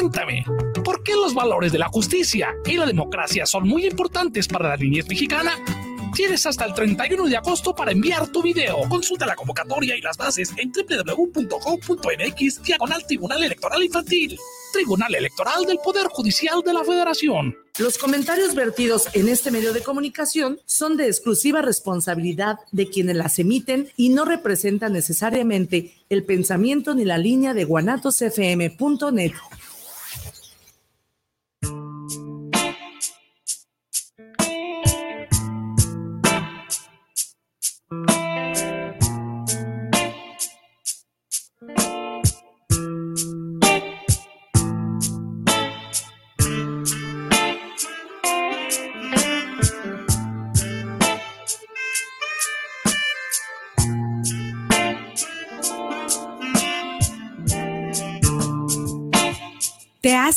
Cuéntame, ¿por qué los valores de la justicia y la democracia son muy importantes para la niñez mexicana? Tienes hasta el 31 de agosto para enviar tu video. Consulta la convocatoria y las bases en www.gov.mx diagonal Tribunal Electoral Infantil. Tribunal Electoral del Poder Judicial de la Federación. Los comentarios vertidos en este medio de comunicación son de exclusiva responsabilidad de quienes las emiten y no representan necesariamente el pensamiento ni la línea de guanatosfm.net.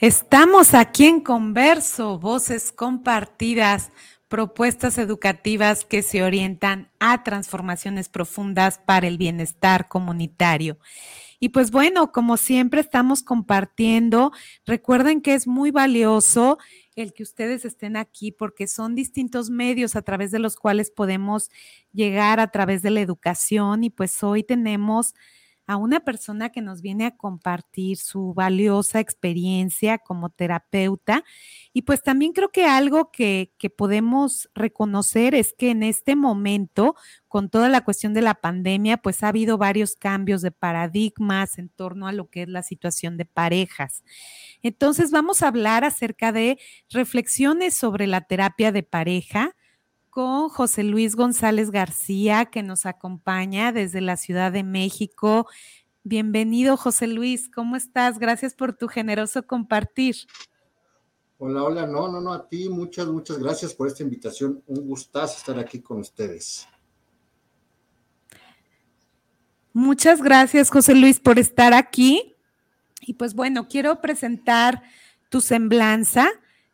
Estamos aquí en Converso, voces compartidas, propuestas educativas que se orientan a transformaciones profundas para el bienestar comunitario. Y pues bueno, como siempre estamos compartiendo, recuerden que es muy valioso el que ustedes estén aquí porque son distintos medios a través de los cuales podemos llegar a través de la educación y pues hoy tenemos a una persona que nos viene a compartir su valiosa experiencia como terapeuta. Y pues también creo que algo que, que, podemos reconocer es que en este momento, con toda la cuestión de la pandemia, pues ha habido varios cambios de paradigmas en torno a lo que es la situación de parejas. Entonces vamos a hablar acerca de reflexiones sobre la terapia de pareja con José Luis González García, que nos acompaña desde la Ciudad de México. Bienvenido, José Luis, ¿cómo estás? Gracias por tu generoso compartir. Hola, hola, no, no, no, a ti muchas, muchas gracias por esta invitación. Un gustazo estar aquí con ustedes. Muchas gracias, José Luis, por estar aquí. Y pues bueno, quiero presentar tu semblanza.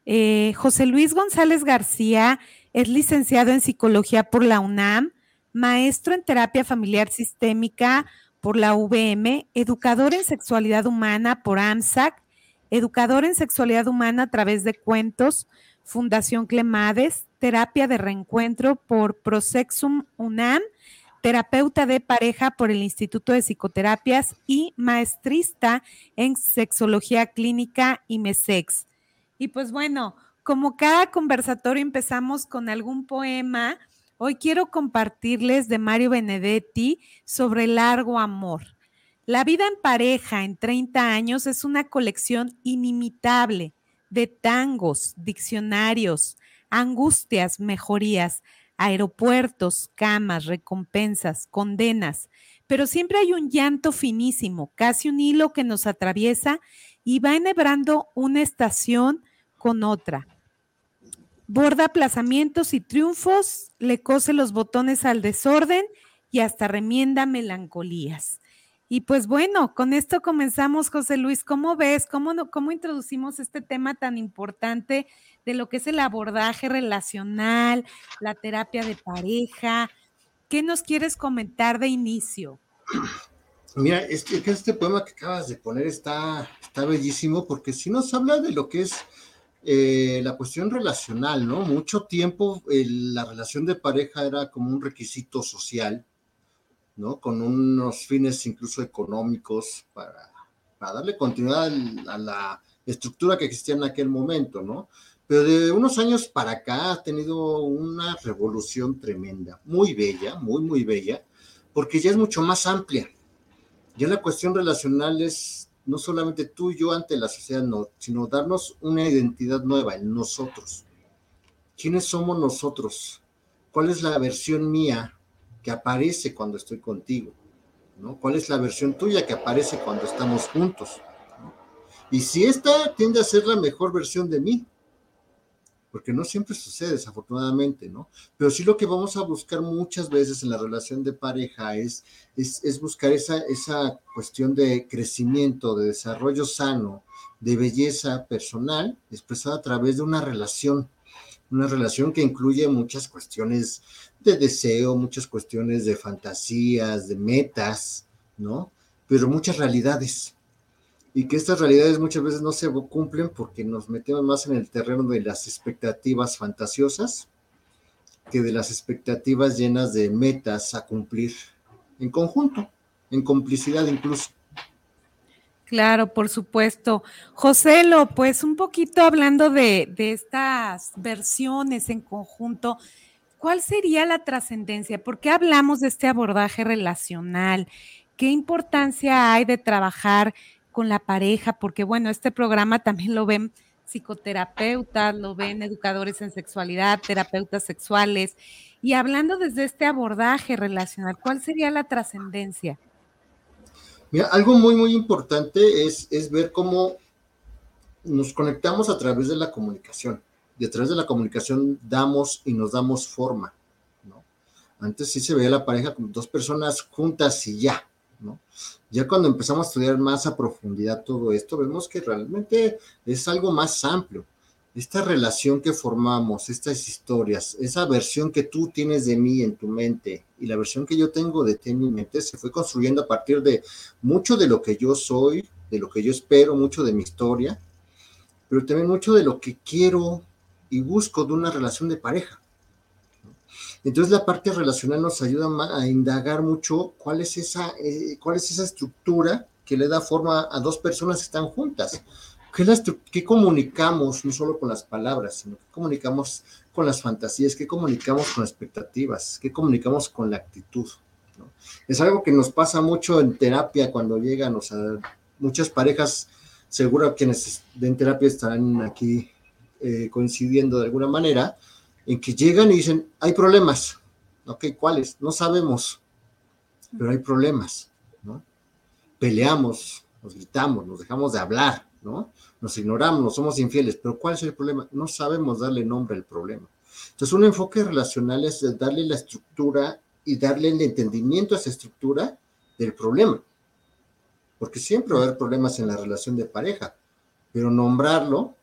Eh, José Luis González García es licenciado en psicología por la UNAM, maestro en terapia familiar sistémica por la UVM, educador en sexualidad humana por AMSAC, educador en sexualidad humana a través de cuentos, Fundación Clemades, terapia de reencuentro por Prosexum UNAM, terapeuta de pareja por el Instituto de Psicoterapias y maestrista en sexología clínica y MESEX. Y pues bueno, como cada conversatorio empezamos con algún poema, hoy quiero compartirles de Mario Benedetti sobre largo amor. La vida en pareja en 30 años es una colección inimitable de tangos, diccionarios, angustias, mejorías, aeropuertos, camas, recompensas, condenas, pero siempre hay un llanto finísimo, casi un hilo que nos atraviesa y va enhebrando una estación con otra, borda aplazamientos y triunfos, le cose los botones al desorden y hasta remienda melancolías. Y pues bueno, con esto comenzamos, José Luis. ¿Cómo ves? ¿Cómo, ¿Cómo introducimos este tema tan importante de lo que es el abordaje relacional, la terapia de pareja? ¿Qué nos quieres comentar de inicio? Mira, este, este poema que acabas de poner está, está bellísimo porque si nos habla de lo que es eh, la cuestión relacional, ¿no? Mucho tiempo la relación de pareja era como un requisito social, ¿no? Con unos fines incluso económicos para, para darle continuidad a la estructura que existía en aquel momento, ¿no? Pero de unos años para acá ha tenido una revolución tremenda, muy bella, muy, muy bella, porque ya es mucho más amplia. Ya la cuestión relacional es no solamente tú y yo ante la sociedad, no, sino darnos una identidad nueva en nosotros. ¿Quiénes somos nosotros? ¿Cuál es la versión mía que aparece cuando estoy contigo? ¿no? ¿Cuál es la versión tuya que aparece cuando estamos juntos? Y si esta tiende a ser la mejor versión de mí, porque no siempre sucede, desafortunadamente, ¿no? Pero sí lo que vamos a buscar muchas veces en la relación de pareja es, es, buscar esa, esa cuestión de crecimiento, de desarrollo sano, de belleza personal, expresada a través de una relación, una relación que incluye muchas cuestiones de deseo, muchas cuestiones de fantasías, de metas, ¿no? Pero muchas realidades, y que estas realidades muchas veces no se cumplen porque nos metemos más en el terreno de las expectativas fantasiosas que de las expectativas llenas de metas a cumplir en conjunto, en complicidad incluso. Claro, por supuesto. Joselo, pues un poquito hablando de, de estas versiones en conjunto, ¿cuál sería la trascendencia? ¿Por qué hablamos de este abordaje relacional? ¿Qué importancia hay de trabajar con la pareja, porque bueno, este programa también lo ven psicoterapeutas, lo ven educadores en sexualidad, terapeutas sexuales, y hablando desde este abordaje relacional, ¿cuál sería la trascendencia? Mira, algo muy, muy importante es, es ver cómo nos conectamos a través de la comunicación. Y a través de la comunicación damos y nos damos forma. ¿no? Antes sí se veía la pareja como dos personas juntas y ya, ya cuando empezamos a estudiar más a profundidad todo esto, vemos que realmente es algo más amplio. Esta relación que formamos, estas historias, esa versión que tú tienes de mí en tu mente y la versión que yo tengo de ti en mi mente se fue construyendo a partir de mucho de lo que yo soy, de lo que yo espero, mucho de mi historia, pero también mucho de lo que quiero y busco de una relación de pareja. Entonces la parte relacional nos ayuda a indagar mucho cuál es esa, eh, cuál es esa estructura que le da forma a dos personas que están juntas. ¿Qué, ¿Qué, comunicamos, no solo con las palabras, sino que comunicamos con las fantasías, qué comunicamos con expectativas, qué comunicamos con la actitud? Es algo que nos pasa mucho en terapia cuando llegan, o sea, muchas parejas, seguro quienes en terapia estarán aquí eh, coincidiendo de alguna manera, en que llegan y dicen, hay problemas. Ok, ¿cuáles? No sabemos, pero hay problemas, ¿no? Peleamos, nos gritamos, nos dejamos de hablar, ¿no? Nos ignoramos, nos somos infieles, pero ¿cuál es el problema? No sabemos darle nombre al problema. Entonces, un enfoque relacional es darle la estructura y darle el entendimiento a esa estructura del problema. Porque siempre va a haber problemas en la relación de pareja, pero nombrarlo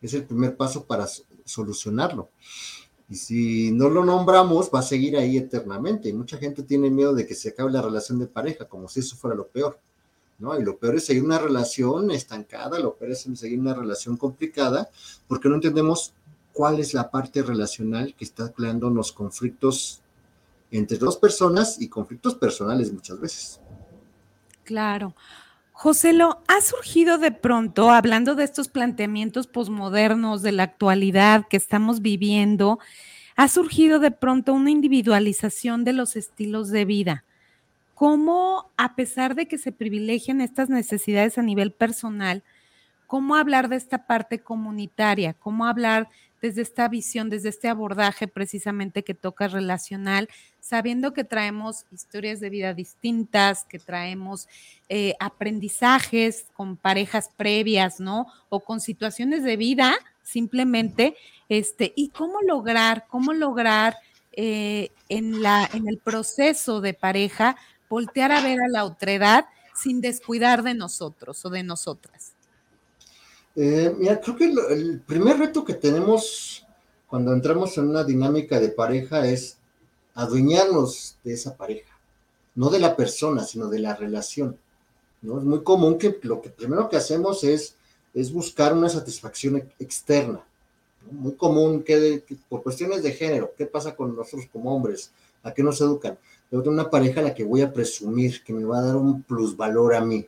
es el primer paso para solucionarlo. Y si no lo nombramos, va a seguir ahí eternamente. Y mucha gente tiene miedo de que se acabe la relación de pareja, como si eso fuera lo peor. ¿no? Y lo peor es seguir una relación estancada, lo peor es seguir una relación complicada, porque no entendemos cuál es la parte relacional que está creando los conflictos entre dos personas y conflictos personales muchas veces. Claro. Joselo, ¿ha surgido de pronto, hablando de estos planteamientos posmodernos de la actualidad que estamos viviendo, ha surgido de pronto una individualización de los estilos de vida? ¿Cómo, a pesar de que se privilegian estas necesidades a nivel personal, cómo hablar de esta parte comunitaria? ¿Cómo hablar desde esta visión, desde este abordaje precisamente que toca relacional, sabiendo que traemos historias de vida distintas, que traemos eh, aprendizajes con parejas previas, ¿no? O con situaciones de vida simplemente, este, y cómo lograr, cómo lograr eh, en, la, en el proceso de pareja voltear a ver a la otredad sin descuidar de nosotros o de nosotras. Eh, mira, creo que el primer reto que tenemos cuando entramos en una dinámica de pareja es adueñarnos de esa pareja, no de la persona, sino de la relación. ¿no? Es muy común que lo que primero que hacemos es, es buscar una satisfacción externa. Muy común que, por cuestiones de género, ¿qué pasa con nosotros como hombres? ¿A qué nos educan? Yo tengo una pareja a la que voy a presumir, que me va a dar un plusvalor a mí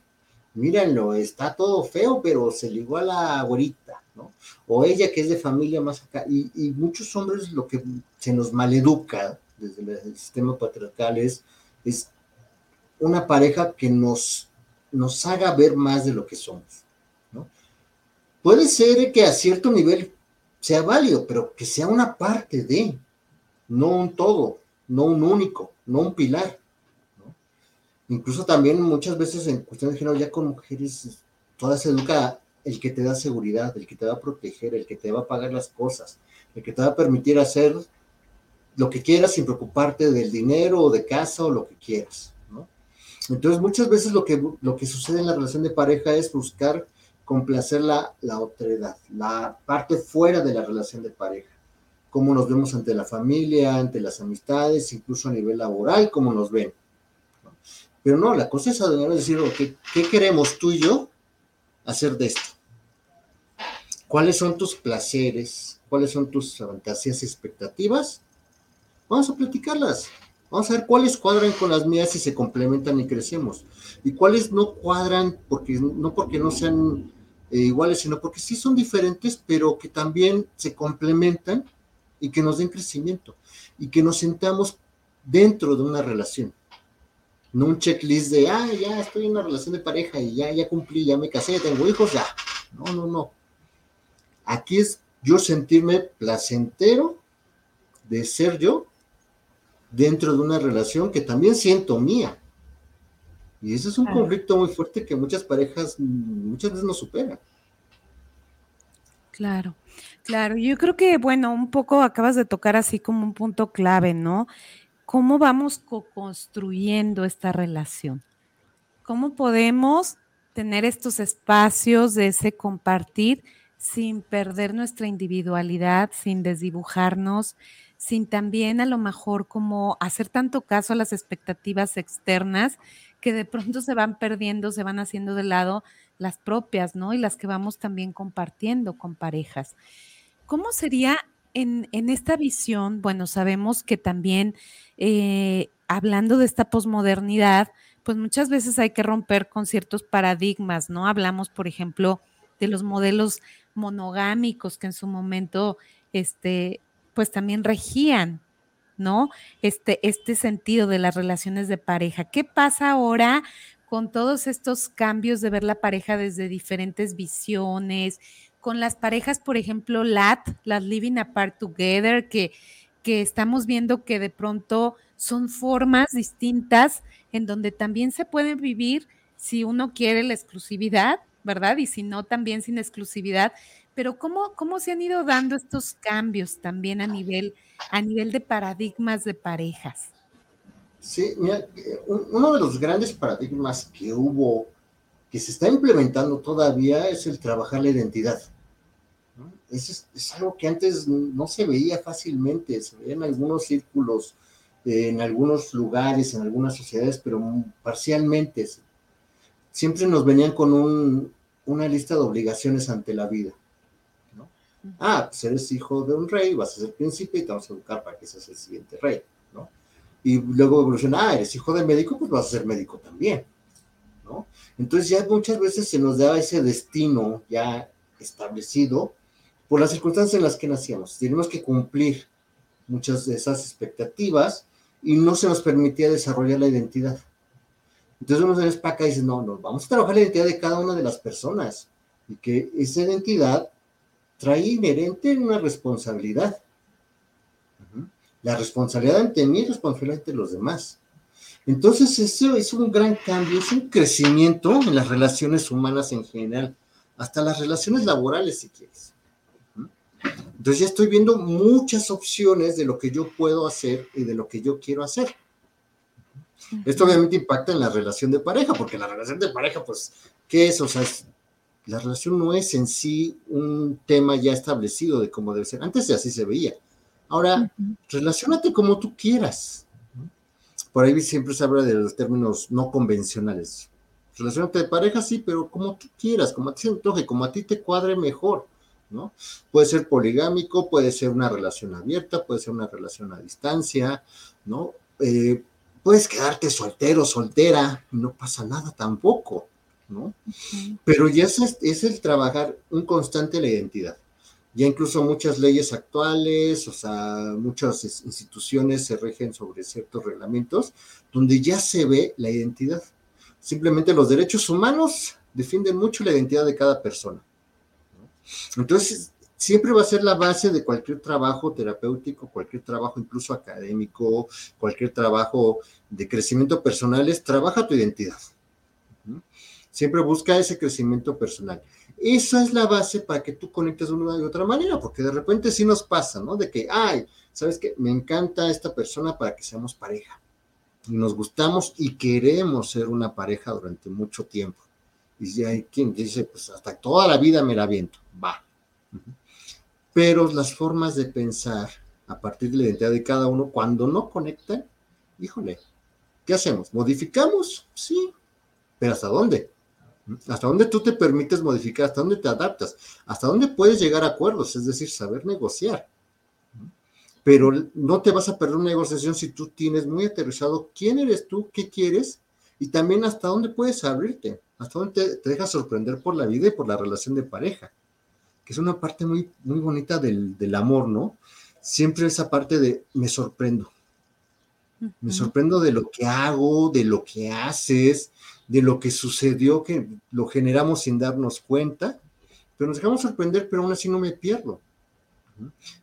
mírenlo, está todo feo, pero se ligó a la abuelita, ¿no? O ella que es de familia más acá. Y, muchos hombres lo que se nos maleduca desde el sistema patriarcal es, una pareja que nos, nos haga ver más de lo que somos, ¿no? Puede ser que a cierto nivel sea válido, pero que sea una parte de, no un todo, no un único, no un pilar. Incluso también muchas veces en cuestiones de género, ya con mujeres, toda se educa el que te da seguridad, el que te va a proteger, el que te va a pagar las cosas, el que te va a permitir hacer lo que quieras sin preocuparte del dinero o de casa o lo que quieras, ¿no? Entonces, muchas veces lo que, lo que sucede en la relación de pareja es buscar complacer la, la otredad, la parte fuera de la relación de pareja, cómo nos vemos ante la familia, ante las amistades, incluso a nivel laboral, cómo nos ven. Pero no, la cosa es adueñar decir, ¿qué queremos tú y yo hacer de esto? ¿Cuáles son tus placeres? ¿Cuáles son tus fantasías y expectativas? Vamos a platicarlas. Vamos a ver cuáles cuadran con las mías y se complementan y crecemos. Y cuáles no cuadran, porque, no porque no sean eh, iguales, sino porque sí son diferentes, pero que también se complementan y que nos den crecimiento. Y que nos sentamos dentro de una relación. No un checklist de, ah, ya estoy en una relación de pareja y ya, ya cumplí, ya me casé, ya tengo hijos, ya. No, no, no. Aquí es yo sentirme placentero de ser yo dentro de una relación que también siento mía. Y ese es un conflicto muy fuerte que muchas parejas muchas veces no superan. Claro, claro. Yo creo que, bueno, un poco acabas de tocar así como un punto clave, ¿no? ¿Cómo vamos co-construyendo esta relación? ¿Cómo podemos tener estos espacios de ese compartir sin perder nuestra individualidad, sin desdibujarnos, sin también a lo mejor como hacer tanto caso a las expectativas externas que de pronto se van perdiendo, se van haciendo de lado las propias, ¿no? Y las que vamos también compartiendo con parejas. ¿Cómo sería en, esta visión? Bueno, sabemos que también eh, hablando de esta posmodernidad, pues muchas veces hay que romper con ciertos paradigmas, ¿no? Hablamos, por ejemplo, de los modelos monogámicos que en su momento, este, pues también regían, ¿no? Este, este sentido de las relaciones de pareja. ¿Qué pasa ahora con todos estos cambios de ver la pareja desde diferentes visiones? Con las parejas, por ejemplo, LAT, las Living Apart Together, que, que estamos viendo que de pronto son formas distintas en donde también se pueden vivir si uno quiere la exclusividad, ¿verdad? Y si no, también sin exclusividad, pero ¿cómo, cómo se han ido dando estos cambios también a nivel, a nivel de paradigmas de parejas? Sí, mira, uno de los grandes paradigmas que hubo, que se está implementando todavía, es el trabajar la identidad. Es, es, algo que antes no se veía fácilmente, se veía en algunos círculos, en algunos lugares, en algunas sociedades, pero parcialmente. Siempre nos venían con un, una lista de obligaciones ante la vida. Ah, pues eres hijo de un rey, vas a ser príncipe y te vamos a educar para que seas el siguiente rey, ¿no? Y luego evoluciona, ah, eres hijo de médico, pues vas a ser médico también, Entonces ya muchas veces se nos da ese destino ya establecido por las circunstancias en las que nacíamos. Tenemos que cumplir muchas de esas expectativas y no se nos permitía desarrollar la identidad. Entonces uno se despaca y dice, no, no, vamos a trabajar la identidad de cada una de las personas y que esa identidad trae inherente una responsabilidad. La responsabilidad ante mí y responsabilidad ante los demás. Entonces, eso es un gran cambio, es un crecimiento en las relaciones humanas en general, hasta las relaciones laborales, si quieres. Entonces, ya estoy viendo muchas opciones de lo que yo puedo hacer y de lo que yo quiero hacer. Esto obviamente impacta en la relación de pareja, porque la relación de pareja, pues, ¿qué es? O sea, es la relación no es en sí un tema ya establecido de cómo debe ser. Antes así se veía. Ahora, relacionate como tú quieras. Por ahí siempre se habla de los términos no convencionales. Relacionate de pareja, sí, pero como tú quieras, como a ti se antoje, como a ti te cuadre mejor, ¿no? Puede ser poligámico, puede ser una relación abierta, puede ser una relación a distancia, ¿no? Eh, puedes quedarte soltero, soltera, no pasa nada tampoco. Pero ya es, el trabajar un constante la identidad. Ya incluso muchas leyes actuales, o sea, muchas instituciones se rigen sobre ciertos reglamentos donde ya se ve la identidad. Simplemente los derechos humanos defienden mucho la identidad de cada persona. Entonces, siempre va a ser la base de cualquier trabajo terapéutico, cualquier trabajo incluso académico, cualquier trabajo de crecimiento personal, es trabaja tu identidad. Siempre busca ese crecimiento personal. Esa es la base para que tú conectes de una y otra manera, porque de repente sí nos pasa, ¿no? De que, ay, ¿sabes qué? Me encanta esta persona para que seamos pareja. Y nos gustamos y queremos ser una pareja durante mucho tiempo. Y si hay quien dice, pues hasta toda la vida me la viento. Va pero las formas de pensar a partir de la identidad de cada uno, cuando no conectan, híjole, ¿qué hacemos? ¿Modificamos? Sí, pero ¿hasta dónde? ¿Hasta dónde tú te permites modificar? ¿Hasta dónde te adaptas? ¿Hasta dónde puedes llegar a acuerdos? Es decir, saber negociar. Pero no te vas a perder una negociación si tú tienes muy aterrizado quién eres tú, qué quieres y también hasta dónde puedes abrirte, hasta dónde te, te dejas sorprender por la vida y por la relación de pareja que es una parte muy, muy bonita del, amor, ¿no? Siempre esa parte de me sorprendo. Me sorprendo de lo que hago, de lo que haces, de lo que sucedió, que lo generamos sin darnos cuenta, pero nos dejamos sorprender, pero aún así no me pierdo.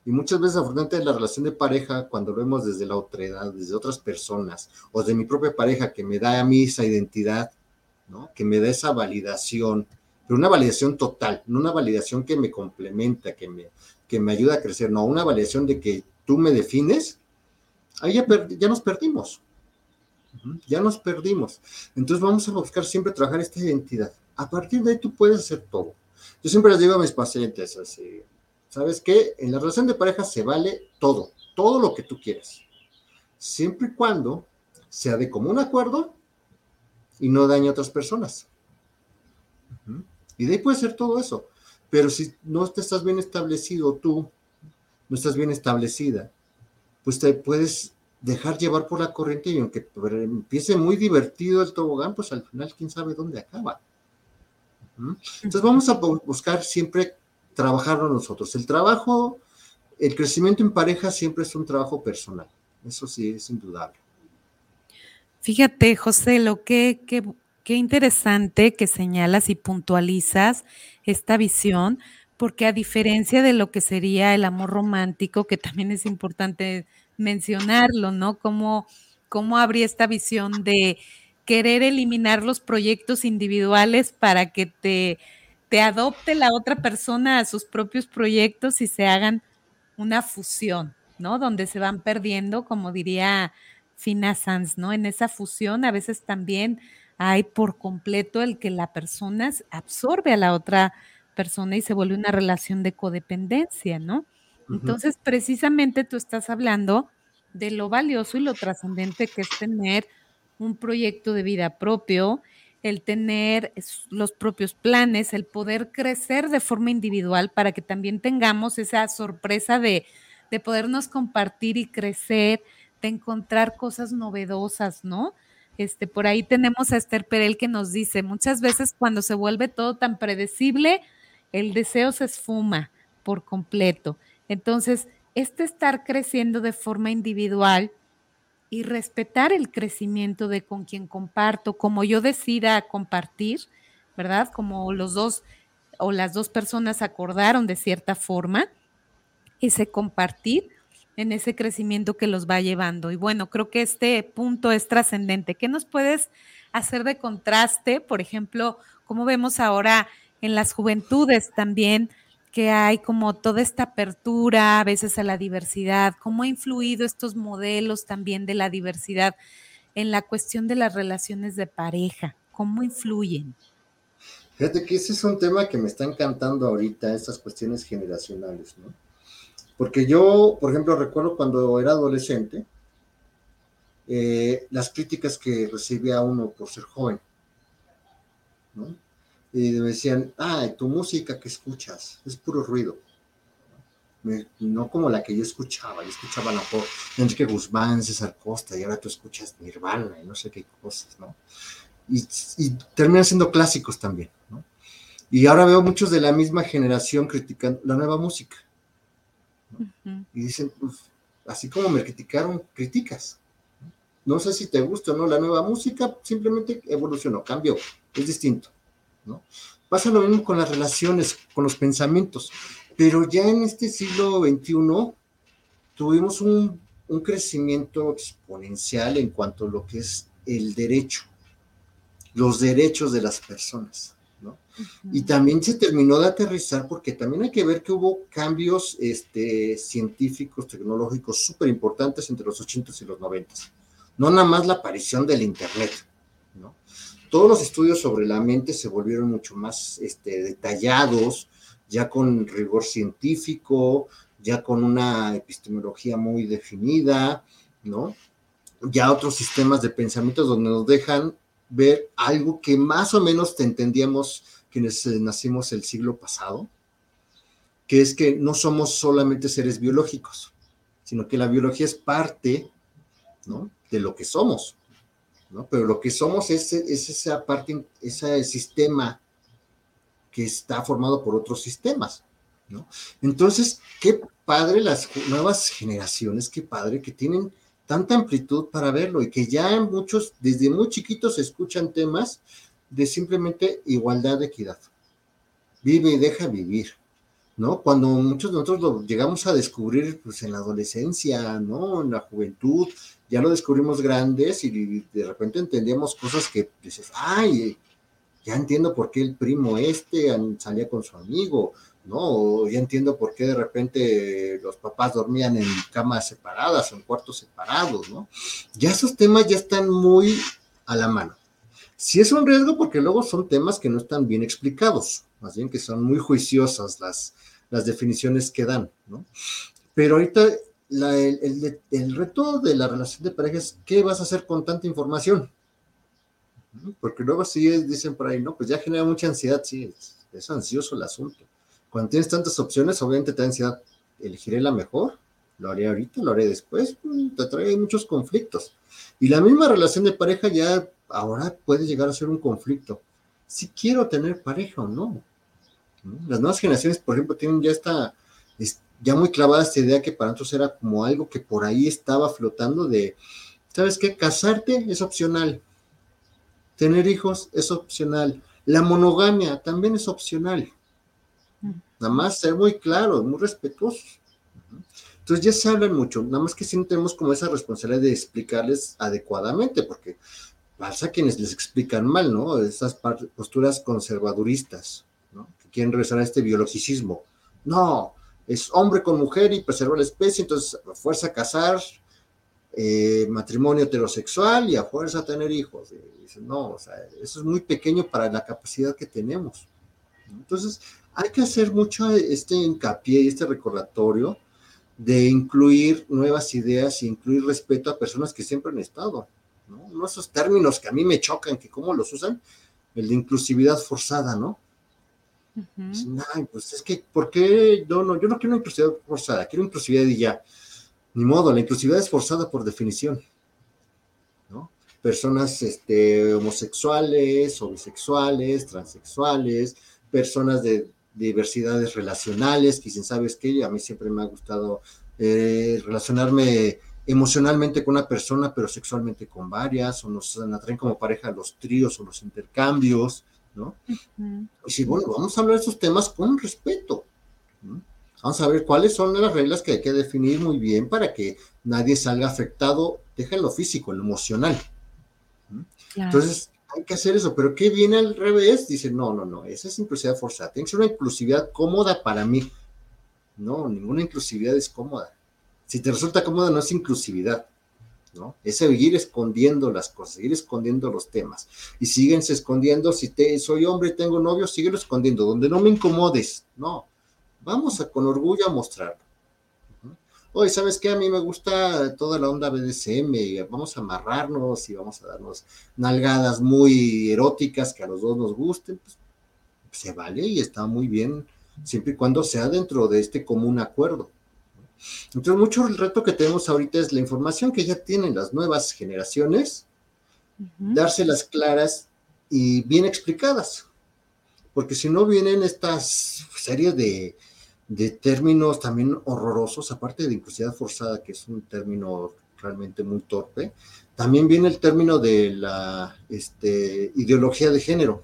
Y muchas veces, afortunadamente, la relación de pareja, cuando lo vemos desde la otra edad, desde otras personas, o de mi propia pareja, que me da a mí esa identidad, ¿no? que me da esa validación, pero una validación total, no una validación que me complementa, que me, que me ayuda a crecer, no, una validación de que tú me defines, ahí ya, ya nos perdimos. Ya nos perdimos. Entonces vamos a buscar siempre trabajar esta identidad. A partir de ahí tú puedes hacer todo. Yo siempre les digo a mis pacientes así, ¿sabes qué? En la relación de pareja se vale todo, todo lo que tú quieras. Siempre y cuando sea de común acuerdo y no dañe a otras personas. Y de ahí puede ser todo eso. Pero si no te estás bien establecido tú, no estás bien establecida, pues te puedes dejar llevar por la corriente y aunque empiece muy divertido el tobogán, pues al final quién sabe dónde acaba. Entonces vamos a buscar siempre trabajarlo nosotros. El trabajo, el crecimiento en pareja siempre es un trabajo personal. Eso sí es indudable. Fíjate, José, lo que, Qué interesante que señalas y puntualizas esta visión, porque a diferencia de lo que sería el amor romántico, que también es importante mencionarlo, ¿no? Cómo, cómo habría esta visión de querer eliminar los proyectos individuales para que te, te adopte la otra persona a sus propios proyectos y se hagan una fusión, ¿no? Donde se van perdiendo, como diría Fina Sanz, ¿no? En esa fusión a veces también hay por completo el que la persona absorbe a la otra persona y se vuelve una relación de codependencia, ¿no? Entonces, precisamente tú estás hablando de lo valioso y lo trascendente que es tener un proyecto de vida propio, el tener los propios planes, el poder crecer de forma individual para que también tengamos esa sorpresa de, de podernos compartir y crecer, de encontrar cosas novedosas, ¿no? Este, por ahí tenemos a Esther Perel que nos dice, muchas veces cuando se vuelve todo tan predecible, el deseo se esfuma por completo. Entonces, este estar creciendo de forma individual y respetar el crecimiento de con quien comparto, como yo decida compartir, ¿verdad? Como los dos o las dos personas acordaron de cierta forma, ese compartir en ese crecimiento que los va llevando. Y bueno, creo que este punto es trascendente. ¿Qué nos puedes hacer de contraste? Por ejemplo, como vemos ahora en las juventudes también, que hay como toda esta apertura a veces a la diversidad, cómo ha influido estos modelos también de la diversidad en la cuestión de las relaciones de pareja, cómo influyen. Fíjate que ese es un tema que me está encantando ahorita, estas cuestiones generacionales, ¿no? Porque yo, por ejemplo, recuerdo cuando era adolescente, eh, las críticas que recibía uno por ser joven, ¿no? Y me decían, ah, tu música que escuchas es puro ruido. no como la que yo escuchaba, yo escuchaba la por Enrique Guzmán, César Costa, y ahora tú escuchas Nirvana y no sé qué cosas, ¿no? Y, y terminan siendo clásicos también, ¿no? Y ahora veo muchos de la misma generación criticando la nueva música. Y dicen, pues, así como me criticaron, criticas. No sé si te gusta o no la nueva música, simplemente evolucionó, cambió, es distinto. ¿No? Pasa lo mismo con las relaciones, con los pensamientos. Pero ya en este siglo XXI tuvimos un, un crecimiento exponencial en cuanto a lo que es el derecho, los derechos de las personas. Y también se terminó de aterrizar porque también hay que ver que hubo cambios este, científicos, tecnológicos súper importantes entre los 80s y los 90s. No nada más la aparición del Internet. Todos los estudios sobre la mente se volvieron mucho más este, detallados, ya con rigor científico, ya con una epistemología muy definida, ¿no? Ya otros sistemas de pensamientos donde nos dejan ver algo que más o menos te entendíamos quienes eh, nacimos el siglo pasado, que es que no somos solamente seres biológicos, sino que la biología es parte ¿no? de lo que somos, pero lo que somos es, es esa parte, ese sistema que está formado por otros sistemas. ¿no? Entonces, qué padre las nuevas generaciones, qué padre que tienen tanta amplitud para verlo y que ya muchos, desde muy chiquitos, escuchan temas de simplemente igualdad equidad. Vive y deja vivir, ¿no? Cuando muchos de nosotros lo llegamos a descubrir pues, en la adolescencia, ¿no? En la juventud, ya lo descubrimos grandes y de repente entendíamos cosas que dices, ay, ya entiendo por qué el primo este salía con su amigo, ¿no? Ya entiendo por qué de repente los papás dormían en camas separadas, en cuartos separados, ¿no? Ya esos temas ya están muy a la mano. Sí es un riesgo porque luego son temas que no están bien explicados, más bien que son muy juiciosas las, las definiciones que dan, ¿no? Pero ahorita el, el, reto de la relación de pareja es qué vas a hacer con tanta información. Porque luego sí dicen por ahí, no, pues ya genera mucha ansiedad, sí, es ansioso el asunto. Cuando tienes tantas opciones, obviamente te da ansiedad. ¿Elegiré la mejor? ¿Lo haré ahorita? ¿Lo haré después? Mm, te trae muchos conflictos. Y la misma relación de pareja ya ahora puede llegar a ser un conflicto. Si quiero tener pareja o no. Las nuevas generaciones, por ejemplo, tienen ya esta, ya muy clavada esta idea que para nosotros era como algo que por ahí estaba flotando de, ¿sabes qué? Casarte es opcional. Tener hijos es opcional. La monogamia también es opcional. Nada más ser muy claros, muy respetuosos. Entonces ya se hablan mucho, nada más que sí tenemos como esa responsabilidad de explicarles adecuadamente, porque pasa quienes les explican mal, ¿no? Esas posturas conservaduristas, ¿no? Que quieren regresar a este biologicismo. No, es hombre con mujer y preservar la especie, entonces a fuerza casar, eh, matrimonio heterosexual y a fuerza tener hijos. dicen, no, o sea, eso es muy pequeño para la capacidad que tenemos. Entonces, hay que hacer mucho este hincapié y este recordatorio de incluir nuevas ideas e incluir respeto a personas que siempre han estado, ¿no? esos términos que a mí me chocan, que cómo los usan, el de inclusividad forzada, ¿no? Pues es que, ¿por qué? No, no, yo no quiero una inclusividad forzada, quiero inclusividad y ya. Ni modo, la inclusividad es forzada por definición, ¿no? Personas este, homosexuales o bisexuales, transexuales, personas de diversidades relacionales, quien sabes que a mí siempre me ha gustado eh, relacionarme emocionalmente con una persona, pero sexualmente con varias, o nos atraen como pareja los tríos o los intercambios, ¿no? Y si, bueno, vamos a hablar de esos temas con respeto. Vamos a ver cuáles son las reglas que hay que definir muy bien para que nadie salga afectado, deja en lo físico, en lo emocional. Entonces, hay que hacer eso, pero ¿qué viene al revés? Dice, no, no, no, esa es inclusividad forzada, tiene que ser una inclusividad cómoda para mí. No, ninguna inclusividad es cómoda. Si te resulta cómoda, no es inclusividad, ¿no? Es seguir escondiendo las cosas, seguir escondiendo los temas. Y síguense escondiendo, si te, soy hombre y tengo novio, síguelo escondiendo, donde no me incomodes, no. Vamos a con orgullo a mostrarlo. Oye, ¿sabes qué? A mí me gusta toda la onda BDSM, vamos a amarrarnos y vamos a darnos nalgadas muy eróticas que a los dos nos gusten, pues se vale y está muy bien, siempre y cuando sea dentro de este común acuerdo. Entonces, mucho el reto que tenemos ahorita es la información que ya tienen las nuevas generaciones, dárselas claras y bien explicadas, porque si no vienen estas series de de términos también horrorosos, aparte de inclusividad forzada, que es un término realmente muy torpe, también viene el término de la este, ideología de género.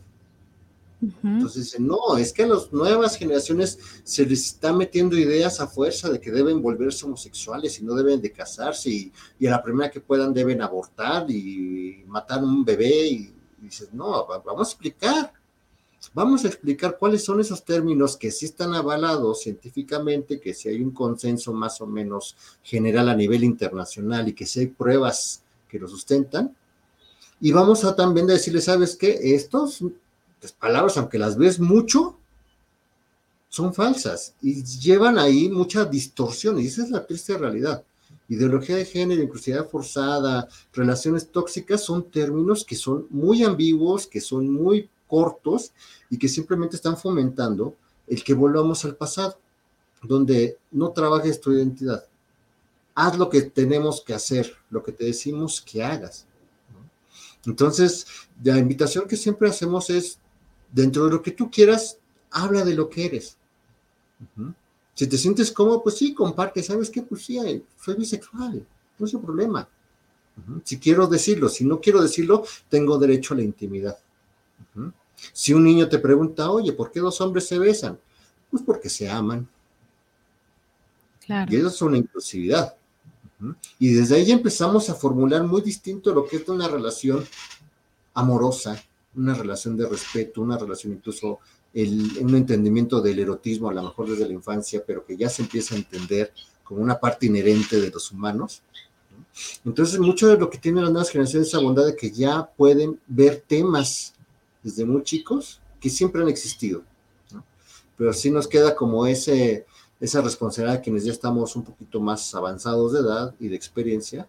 Entonces dicen, no, es que a las nuevas generaciones se les está metiendo ideas a fuerza de que deben volverse homosexuales y no deben de casarse y, a la primera que puedan deben abortar y matar un bebé y, dices, no, vamos a explicar, vamos a explicar cuáles son esos términos que sí están avalados científicamente, que si hay un consenso más o menos general a nivel internacional y que si hay pruebas que lo sustentan. Y vamos a también decirle, ¿sabes qué? Estos palabras, aunque las ves mucho, son falsas y llevan ahí mucha distorsión, y esa es la triste realidad. Ideología de género, inclusividad forzada, relaciones tóxicas son términos que son muy ambiguos, que son muy cortos y que simplemente están fomentando el que volvamos al pasado, donde no trabajes tu identidad. Haz lo que tenemos que hacer, lo que te decimos que hagas. Entonces, la invitación que siempre hacemos es dentro de lo que tú quieras, habla de lo que eres. Si te sientes cómodo, pues sí, comparte, ¿sabes qué? Pues sí, soy bisexual, no es un problema. Si quiero decirlo, si no quiero decirlo, tengo derecho a la intimidad. Si un niño te pregunta, oye, ¿por qué dos hombres se besan? Pues porque se aman. Y eso es una inclusividad. Y desde ahí empezamos a formular muy distinto lo que es una relación amorosa, una relación de respeto, una relación incluso el, un entendimiento del erotismo, a lo mejor desde la infancia, pero que ya se empieza a entender como una parte inherente de los humanos. Entonces, mucho de lo que tienen las nuevas generaciones es esa bondad de que ya pueden ver temas desde muy chicos que siempre han existido. Pero sí nos queda como ese, esa responsabilidad de quienes ya estamos un poquito más avanzados de edad y de experiencia,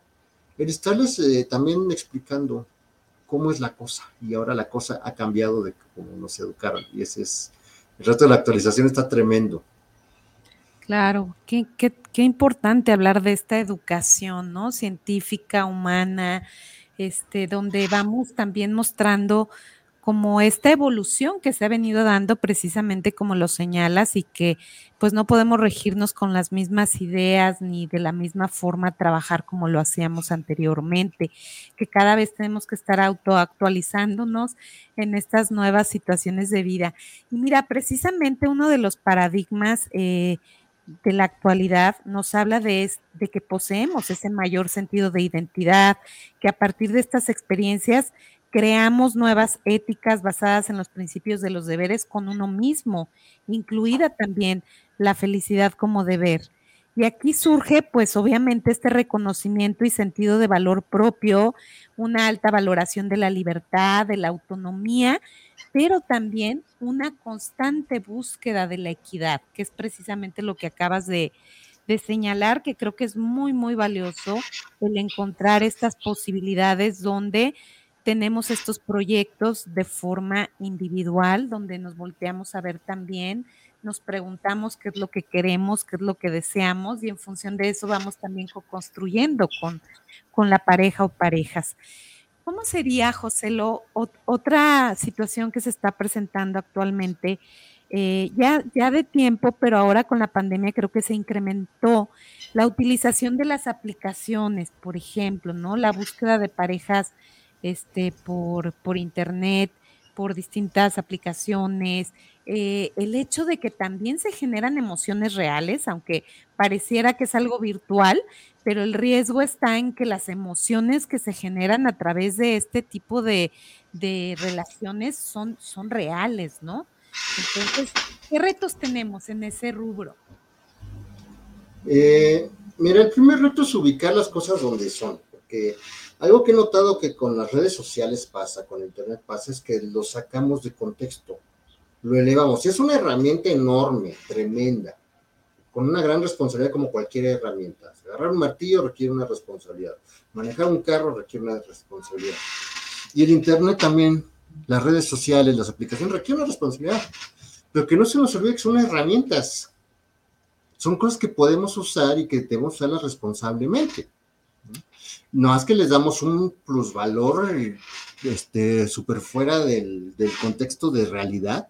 el estarles eh, también explicando cómo es la cosa. Y ahora la cosa ha cambiado de cómo nos educaron. Y ese es, el resto de la actualización está tremendo. Claro, qué, qué, qué importante hablar de esta educación, ¿no? Científica, humana, este, donde vamos también mostrando como esta evolución que se ha venido dando precisamente como lo señalas y que pues no podemos regirnos con las mismas ideas ni de la misma forma trabajar como lo hacíamos anteriormente, que cada vez tenemos que estar autoactualizándonos en estas nuevas situaciones de vida. Y mira, precisamente uno de los paradigmas eh, de la actualidad nos habla de, de que poseemos ese mayor sentido de identidad, que a partir de estas experiencias creamos nuevas éticas basadas en los principios de los deberes con uno mismo, incluida también la felicidad como deber. Y aquí surge, pues obviamente, este reconocimiento y sentido de valor propio, una alta valoración de la libertad, de la autonomía, pero también una constante búsqueda de la equidad, que es precisamente lo que acabas de, de señalar, que creo que es muy, muy valioso el encontrar estas posibilidades donde tenemos estos proyectos de forma individual, donde nos volteamos a ver también, nos preguntamos qué es lo que queremos, qué es lo que deseamos y en función de eso vamos también construyendo con, con la pareja o parejas. ¿Cómo sería, José, lo, otra situación que se está presentando actualmente? Eh, ya, ya de tiempo, pero ahora con la pandemia creo que se incrementó la utilización de las aplicaciones, por ejemplo, ¿no? La búsqueda de parejas este, por, por internet, por distintas aplicaciones, eh, el hecho de que también se generan emociones reales, aunque pareciera que es algo virtual, pero el riesgo está en que las emociones que se generan a través de este tipo de, de relaciones son, son reales, ¿no? Entonces, ¿qué retos tenemos en ese rubro? Eh, mira, el primer reto es ubicar las cosas donde son, porque algo que he notado que con las redes sociales pasa, con Internet pasa, es que lo sacamos de contexto, lo elevamos. Y es una herramienta enorme, tremenda, con una gran responsabilidad como cualquier herramienta. Agarrar un martillo requiere una responsabilidad, manejar un carro requiere una responsabilidad. Y el Internet también, las redes sociales, las aplicaciones requieren una responsabilidad. Pero que no se nos olvide que son herramientas. Son cosas que podemos usar y que debemos usarlas responsablemente. No es que les damos un plusvalor este, súper fuera del, contexto de realidad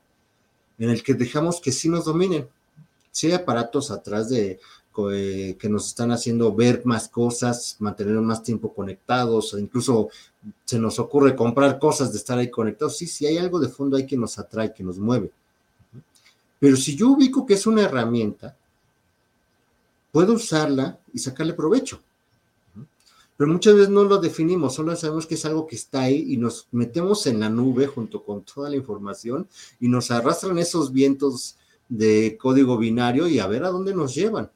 en el que dejamos que sí nos dominen. Si hay aparatos atrás de eh, que nos están haciendo ver más cosas, mantener más tiempo conectados, incluso se nos ocurre comprar cosas de estar ahí conectados. Sí, sí, hay algo de fondo ahí que nos atrae, que nos mueve. Pero si yo ubico que es una herramienta, puedo usarla y sacarle provecho. Pero muchas veces no lo definimos, solo sabemos que es algo que está ahí y nos metemos en la nube junto con toda la información y nos arrastran esos vientos de código binario y a ver a dónde nos llevan.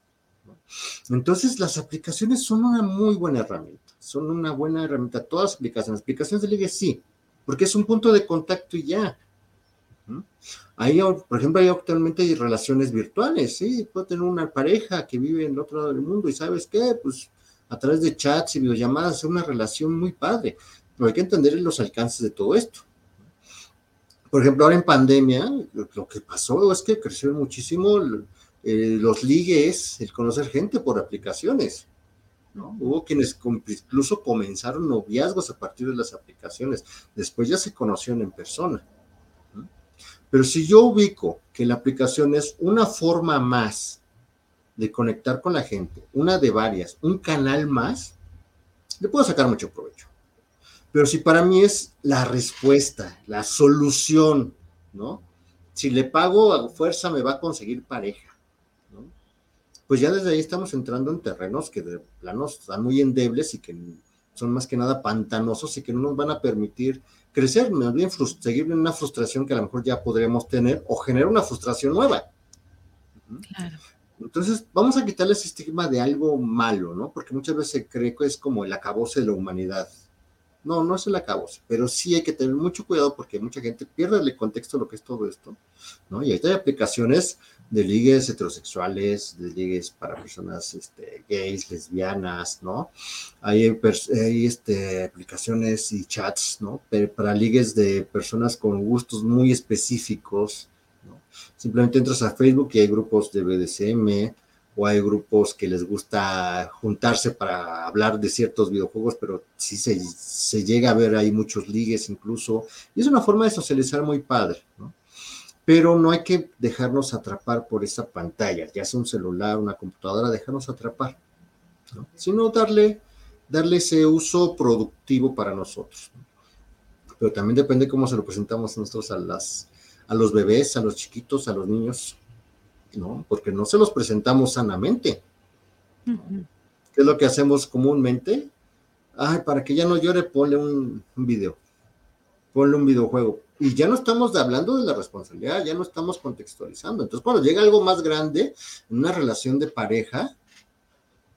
Entonces, las aplicaciones son una muy buena herramienta, son una buena herramienta, todas las aplicaciones, aplicaciones de ligue sí, porque es un punto de contacto y ya. Ahí, por ejemplo, hay actualmente relaciones virtuales, sí, puedo tener una pareja que vive en el otro lado del mundo y sabes qué, pues a través de chats y videollamadas es una relación muy padre, pero hay que entender los alcances de todo esto. Por ejemplo, ahora en pandemia, lo que pasó es que creció muchísimo eh, los ligues, el conocer gente por aplicaciones. ¿no? Hubo quienes incluso comenzaron noviazgos a partir de las aplicaciones, después ya se conocieron en persona. Pero si yo ubico que la aplicación es una forma más de conectar con la gente, una de varias, un canal más, le puedo sacar mucho provecho. Pero si para mí es la respuesta, la solución, ¿no? Si le pago a fuerza me va a conseguir pareja, ¿no? Pues ya desde ahí estamos entrando en terrenos que de plano están muy endebles y que son más que nada pantanosos y que no nos van a permitir crecer, más bien seguir en una frustración que a lo mejor ya podríamos tener o generar una frustración nueva. Claro. Entonces, vamos a quitarle ese estigma de algo malo, ¿no? Porque muchas veces se cree que es como el acabose de la humanidad. No, no es el acabose, pero sí hay que tener mucho cuidado porque mucha gente pierde el contexto de lo que es todo esto, ¿no? Y ahí hay aplicaciones de ligues heterosexuales, de ligues para personas este, gays, lesbianas, ¿no? Hay, hay este, aplicaciones y chats, ¿no? Para ligues de personas con gustos muy específicos. Simplemente entras a Facebook y hay grupos de BDSM, o hay grupos que les gusta juntarse para hablar de ciertos videojuegos, pero sí se, se llega a ver ahí muchos ligues incluso, y es una forma de socializar muy padre, ¿no? pero no hay que dejarnos atrapar por esa pantalla, ya sea un celular, una computadora, dejarnos atrapar, sino darle, darle ese uso productivo para nosotros. Pero también depende cómo se lo presentamos nosotros a, las, a los bebés, a los chiquitos, a los niños, ¿no? Porque no se los presentamos sanamente. ¿Qué es lo que hacemos comúnmente? Ay, para que ya no llore, ponle un, un video, ponle un videojuego y ya no estamos hablando de la responsabilidad, ya no estamos contextualizando. Entonces, cuando llega algo más grande, una relación de pareja,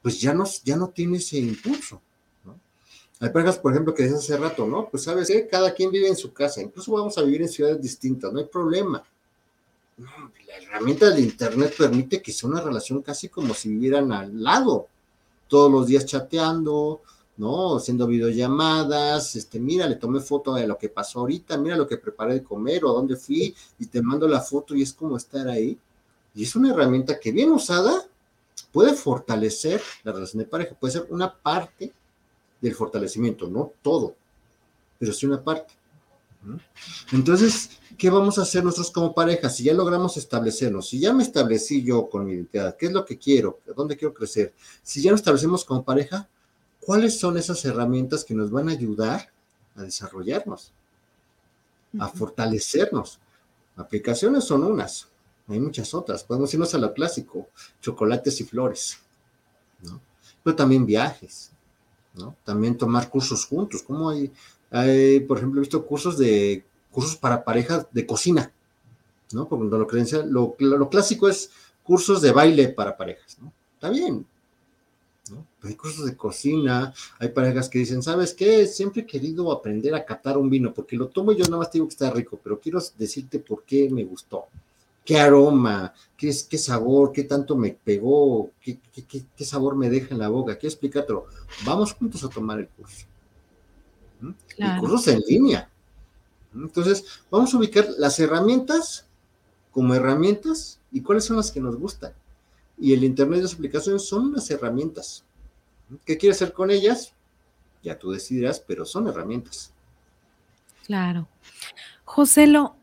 pues ya no, ya no tiene ese impulso. Hay parejas, por ejemplo, que decías hace rato, ¿no? Pues sabes que cada quien vive en su casa, incluso vamos a vivir en ciudades distintas, no hay problema. la herramienta del Internet permite que sea una relación casi como si vivieran al lado, todos los días chateando, ¿no? Haciendo videollamadas, este, mira, le tomé foto de lo que pasó ahorita, mira lo que preparé de comer o a dónde fui y te mando la foto y es como estar ahí. Y es una herramienta que bien usada puede fortalecer la relación de pareja, puede ser una parte del fortalecimiento, no todo, pero sí una parte. Entonces, ¿qué vamos a hacer nosotros como pareja? Si ya logramos establecernos, si ya me establecí yo con mi identidad, qué es lo que quiero, dónde quiero crecer, si ya nos establecemos como pareja, ¿cuáles son esas herramientas que nos van a ayudar a desarrollarnos, a fortalecernos? Aplicaciones son unas, hay muchas otras. Podemos irnos a lo clásico, chocolates y flores, ¿no? Pero también viajes, ¿no? También tomar cursos juntos. Como hay, hay, por ejemplo, he visto cursos de cursos para parejas de cocina, ¿no? Porque lo, lo, lo clásico es cursos de baile para parejas, ¿no? Está bien, hay cursos de cocina, hay parejas que dicen, ¿sabes qué? Siempre he querido aprender a catar un vino, porque lo tomo y yo nada más digo que está rico, pero quiero decirte por qué me gustó, qué aroma, qué, qué sabor, qué tanto me pegó, qué, qué, sabor me deja en la boca, quiero explicártelo. Vamos juntos a tomar el curso. El curso es en línea. Entonces, vamos a ubicar las herramientas como herramientas y cuáles son las que nos gustan. Y el Internet de las aplicaciones son unas herramientas. ¿Qué quieres hacer con ellas? Ya tú decidirás, pero son herramientas. Claro. Joselo,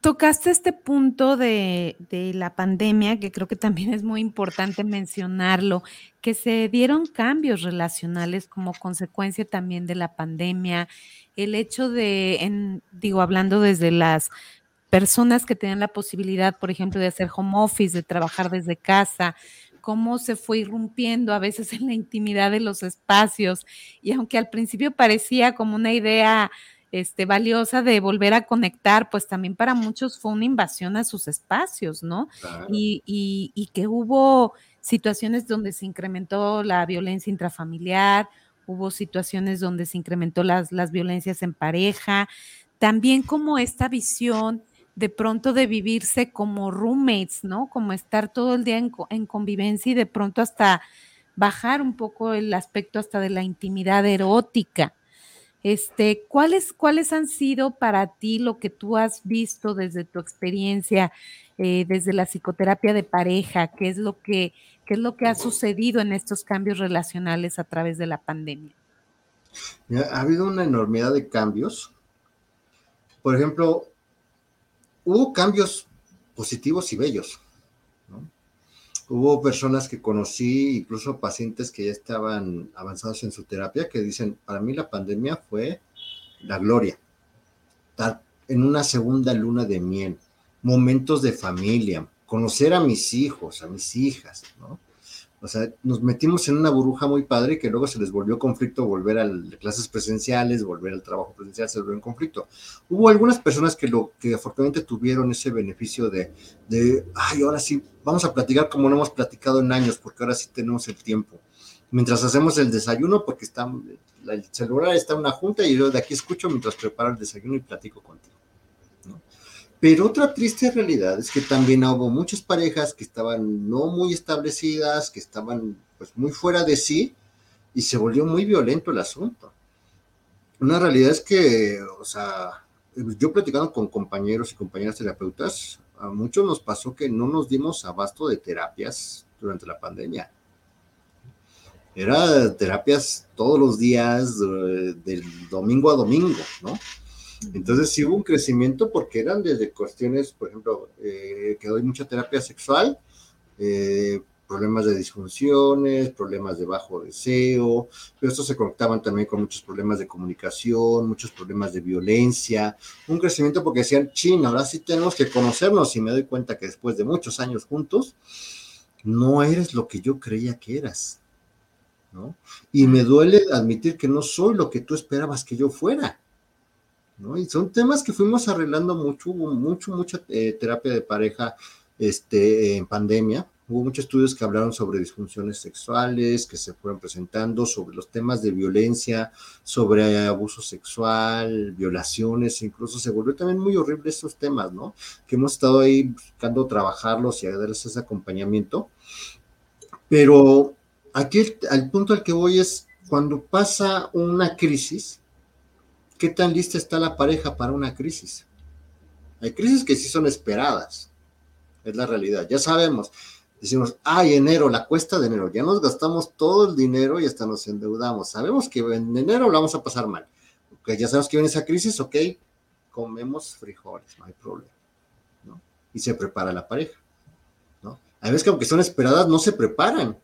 tocaste este punto de, la pandemia, que creo que también es muy importante mencionarlo, que se dieron cambios relacionales como consecuencia también de la pandemia, el hecho de, en, digo, hablando desde las personas que tenían la posibilidad, por ejemplo, de hacer home office, de trabajar desde casa, cómo se fue irrumpiendo a veces en la intimidad de los espacios. Y aunque al principio parecía como una idea este, valiosa de volver a conectar, pues también para muchos fue una invasión a sus espacios, ¿no? Y, y, que hubo situaciones donde se incrementó la violencia intrafamiliar, hubo situaciones donde se incrementó las, las violencias en pareja, también como esta visión de pronto de vivirse como roommates, ¿no? Como estar todo el día en, en, convivencia y de pronto hasta bajar un poco el aspecto hasta de la intimidad erótica. Este, ¿cuáles, ¿Cuáles han sido para ti lo que tú has visto desde tu experiencia, eh, desde la psicoterapia de pareja? ¿Qué es, lo que, ¿Qué es lo que ha sucedido en estos cambios relacionales a través de la pandemia? Ha habido una enormidad de cambios. Por ejemplo, hubo cambios positivos y bellos. Hubo personas que conocí, incluso pacientes que ya estaban avanzados en su terapia, que dicen, para mí la pandemia fue la gloria, estar en una segunda luna de miel, momentos de familia, conocer a mis hijos, a mis hijas, ¿no? O sea, nos metimos en una burbuja muy padre que luego se les volvió conflicto volver a clases presenciales, volver al trabajo presencial, se volvió en conflicto. Hubo algunas personas que, lo, que afortunadamente tuvieron ese beneficio de, de, ay, ahora sí, vamos a platicar como no hemos platicado en años, porque ahora sí tenemos el tiempo. Mientras hacemos el desayuno, porque está, el celular está en una junta y yo de aquí escucho mientras preparo el desayuno y platico contigo. Pero otra triste realidad es que también hubo muchas parejas que estaban no muy establecidas, que estaban pues muy fuera de sí y se volvió muy violento el asunto. Una realidad es que, o sea, yo platicando con compañeros y compañeras terapeutas, a muchos nos pasó que no nos dimos abasto de terapias durante la pandemia. Era terapias todos los días, eh, del domingo a domingo, ¿no? Entonces sí hubo un crecimiento porque eran desde cuestiones, por ejemplo, eh, que doy mucha terapia sexual, eh, problemas de disfunciones, problemas de bajo deseo, pero estos se conectaban también con muchos problemas de comunicación, muchos problemas de violencia, un crecimiento porque decían, chin, ahora sí tenemos que conocernos y me doy cuenta que después de muchos años juntos, no eres lo que yo creía que eras, ¿no? Y me duele admitir que no soy lo que tú esperabas que yo fuera. Y son temas que fuimos arreglando mucho, hubo mucho, mucha eh, terapia de pareja este, en pandemia. Hubo muchos estudios que hablaron sobre disfunciones sexuales, que se fueron presentando, sobre los temas de violencia, sobre abuso sexual, violaciones, incluso se volvió también muy horrible estos temas, ¿no? Que hemos estado ahí buscando trabajarlos y darles ese acompañamiento. Pero aquí al punto al que voy es cuando pasa una crisis, ¿qué tan lista está la pareja para una crisis? Hay crisis que sí son esperadas, es la realidad, ya sabemos. Decimos, ay, enero, la cuesta de enero, ya nos gastamos todo el dinero y hasta nos endeudamos. Sabemos que en enero lo vamos a pasar mal. Okay, ya sabemos que viene esa crisis, ok, comemos frijoles, no hay problema. ¿no? Y se prepara la pareja. ¿no? Hay veces que aunque son esperadas, no se preparan.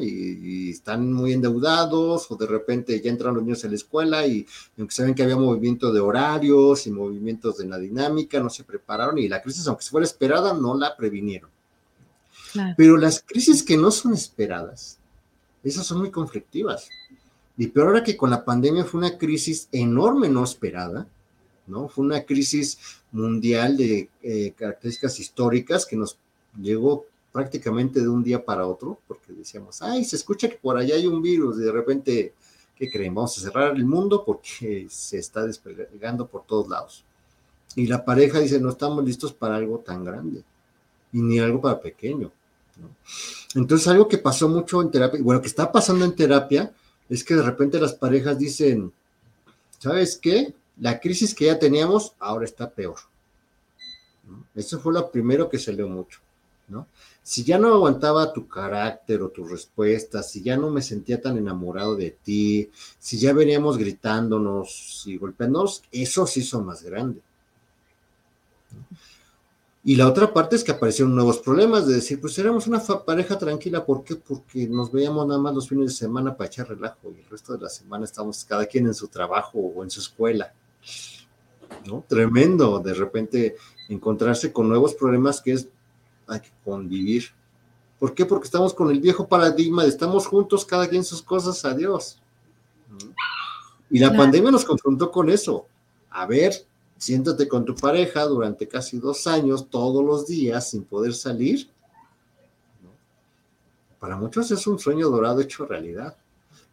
Y, están muy endeudados o de repente ya entran los niños en la escuela y aunque saben que había movimiento de horarios y movimientos de la dinámica, no se prepararon y la crisis, aunque fuera esperada, no la previnieron. Pero las crisis que no son esperadas, esas son muy conflictivas. Y peor ahora que con la pandemia fue una crisis enorme no esperada, ¿no? Fue una crisis mundial de eh, características históricas que nos llegó prácticamente de un día para otro, porque decíamos, ay, se escucha que por allá hay un virus, y de repente, ¿qué creen? Vamos a cerrar el mundo porque se está despegando por todos lados. Y la pareja dice, no estamos listos para algo tan grande, y ni algo para pequeño. Entonces, algo que pasó mucho en terapia, bueno, que está pasando en terapia, es que de repente las parejas dicen, ¿sabes qué? La crisis que ya teníamos ahora está peor. Eso fue lo primero que se mucho, ¿no? Si ya no aguantaba tu carácter o tus respuestas, si ya no me sentía tan enamorado de ti, si ya veníamos gritándonos y golpeándonos, eso sí hizo más grande. Y la otra parte es que aparecieron nuevos problemas de decir, pues éramos una pareja tranquila, ¿por qué? Porque nos veíamos nada más los fines de semana para echar relajo y el resto de la semana estamos cada quien en su trabajo o en su escuela. ¿No? Tremendo, de repente encontrarse con nuevos problemas que es, hay que convivir. ¿Por qué? Porque estamos con el viejo paradigma de estamos juntos, cada quien sus cosas, adiós. Y la pandemia nos confrontó con eso. A ver, siéntate con tu pareja durante casi dos años, todos los días, sin poder salir. Para muchos es un sueño dorado hecho realidad,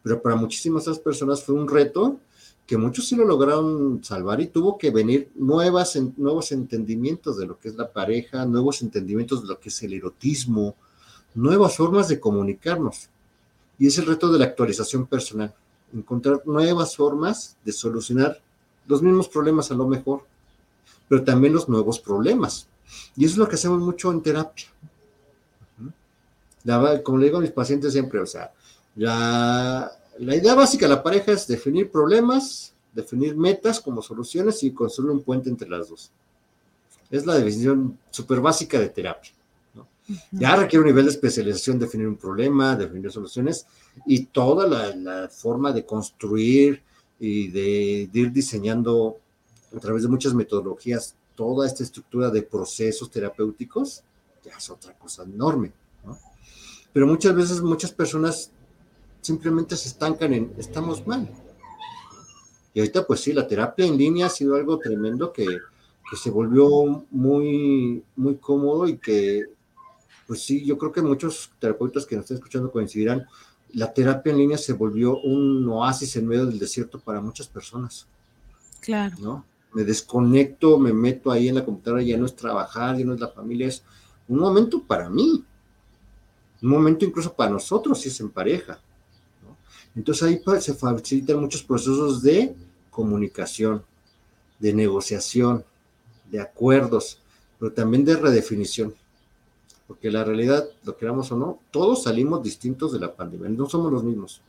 pero para muchísimas otras personas fue un reto que muchos sí lo lograron salvar y tuvo que venir nuevas, nuevos entendimientos de lo que es la pareja, nuevos entendimientos de lo que es el erotismo, nuevas formas de comunicarnos. Y es el reto de la actualización personal, encontrar nuevas formas de solucionar los mismos problemas a lo mejor, pero también los nuevos problemas. Y eso es lo que hacemos mucho en terapia. como le digo a mis pacientes siempre, o sea, la, la idea básica de la pareja es definir problemas, definir metas como soluciones y construir un puente entre las dos. Es la definición súper básica de terapia. Ya requiere un nivel de especialización, definir un problema, definir soluciones y toda la, la forma de construir y de, ir diseñando a través de muchas metodologías toda esta estructura de procesos terapéuticos, ya es otra cosa enorme. Pero muchas veces muchas personas simplemente se estancan en estamos mal. Y ahorita pues sí, la terapia en línea ha sido algo tremendo que, que se volvió muy, muy cómodo y que pues sí, yo creo que muchos terapeutas que nos están escuchando coincidirán la terapia en línea se volvió un oasis en medio del desierto para muchas personas. Claro. ¿no? Me desconecto, me meto ahí en la computadora, ya no es trabajar, ya no es la familia, es un momento para mí, un momento incluso para nosotros si es en pareja. Entonces ahí se facilitan muchos procesos de comunicación, de negociación, de acuerdos, pero también de redefinición porque la realidad, lo queramos o no, todos salimos distintos de la pandemia, no somos los mismos.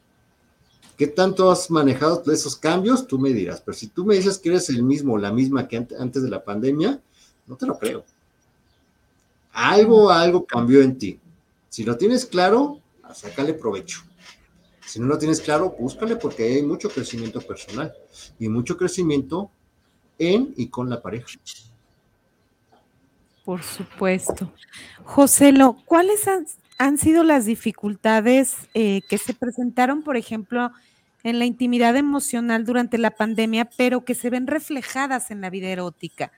¿Qué tanto has manejado esos cambios? Tú me dirás, pero si tú me dices que eres el mismo o la misma que antes de la pandemia, no te lo creo. Algo, algo cambió en ti. Si lo tienes claro, sácale provecho. Si no lo tienes claro, búscale porque hay mucho crecimiento personal y mucho crecimiento en y con la pareja. Por supuesto. Joselo, ¿cuáles han, sido las dificultades eh, que se presentaron, por ejemplo, en la intimidad emocional durante la pandemia, pero que se ven reflejadas en la vida erótica?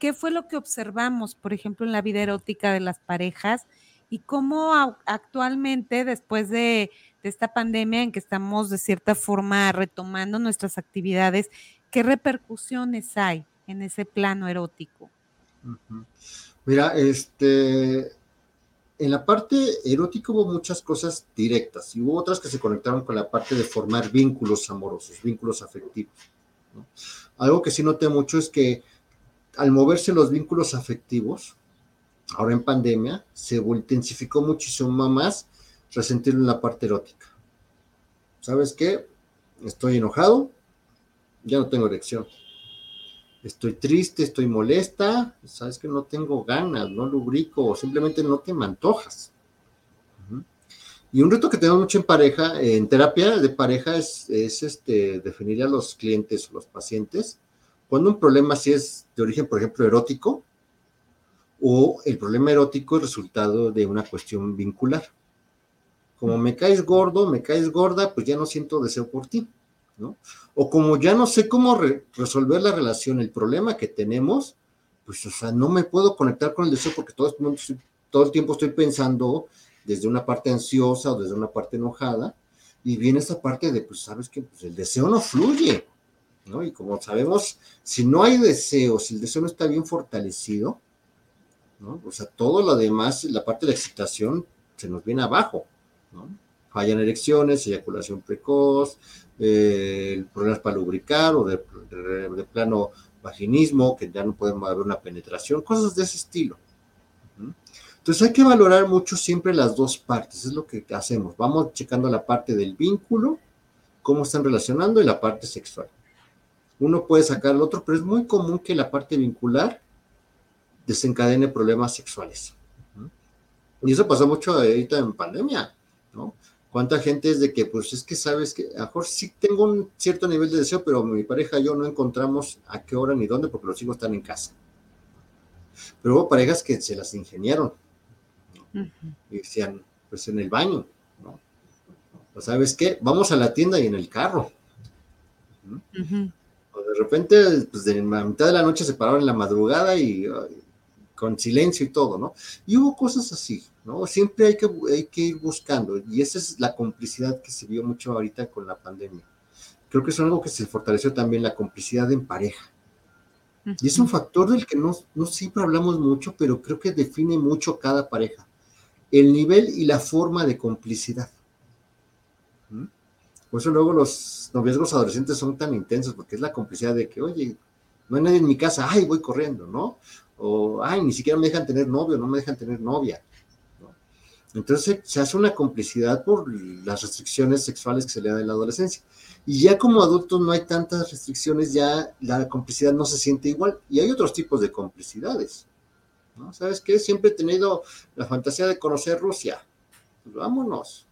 ¿Qué fue lo que observamos, por ejemplo, en la vida erótica de las parejas? Y cómo actualmente, después de, esta pandemia en que estamos de cierta forma retomando nuestras actividades, ¿qué repercusiones hay en ese plano erótico? Mira, este, en la parte erótica hubo muchas cosas directas y hubo otras que se conectaron con la parte de formar vínculos amorosos, vínculos afectivos. Algo que sí noté mucho es que al moverse los vínculos afectivos, ahora en pandemia, se intensificó muchísimo más resentirlo en la parte erótica. ¿Sabes qué? Estoy enojado, ya no tengo erección estoy triste, estoy molesta, sabes que no tengo ganas, no lubrico, o simplemente no te me antojas. Y un reto que tenemos mucho en pareja, en terapia de pareja, es, este, definir a los clientes o los pacientes cuando un problema sí es de origen, por ejemplo, erótico, o el problema erótico es resultado de una cuestión vincular. Como me caes gordo, me caes gorda, pues ya no siento deseo por ti. O como ya no sé cómo resolver la relación, el problema que tenemos, pues, o sea, no me puedo conectar con el deseo porque todo, el tiempo estoy pensando desde una parte ansiosa o desde una parte enojada, y viene esta parte de, pues, sabes que pues, el deseo no fluye, ¿no? Y como sabemos, si no hay deseo, si el deseo no está bien fortalecido, ¿no? O sea, todo lo demás, la parte de la excitación, se nos viene abajo, Fallan erecciones, eyaculación precoz, eh, problemas para lubricar o de, plano vaginismo, que ya no podemos haber una penetración, cosas de ese estilo. Entonces hay que valorar mucho siempre las dos partes, es lo que hacemos. Vamos checando la parte del vínculo, cómo están relacionando y la parte sexual. Uno puede sacar el otro, pero es muy común que la parte vincular desencadene problemas sexuales. Y eso pasó mucho ahorita en pandemia. ¿Cuánta gente es de que, pues es que sabes que a lo mejor sí tengo un cierto nivel de deseo, pero mi pareja y yo no encontramos a qué hora ni dónde porque los hijos están en casa? Pero hubo parejas que se las ingeniaron y decían, pues en el baño, ¿no? O sabes qué, vamos a la tienda y en el carro. O de repente, pues de la mitad de la noche se pararon en la madrugada y con silencio y todo, ¿no? Y hubo cosas así, ¿no? Siempre hay que, hay que ir buscando, y esa es la complicidad que se vio mucho ahorita con la pandemia. Creo que es algo que se fortaleció también, la complicidad en pareja. Y es un factor del que no, no siempre hablamos mucho, pero creo que define mucho cada pareja. El nivel y la forma de complicidad. ¿Mm? Por eso luego los noviazgos adolescentes son tan intensos, porque es la complicidad de que, oye, no hay nadie en mi casa, ay, voy corriendo, ¿no? O, ay, ni siquiera me dejan tener novio, no me dejan tener novia. Entonces se hace una complicidad por las restricciones sexuales que se le da en la adolescencia. Y ya como adultos no hay tantas restricciones, ya la complicidad no se siente igual. Y hay otros tipos de complicidades. ¿no? ¿Sabes qué? Siempre he tenido la fantasía de conocer Rusia. Pues vámonos.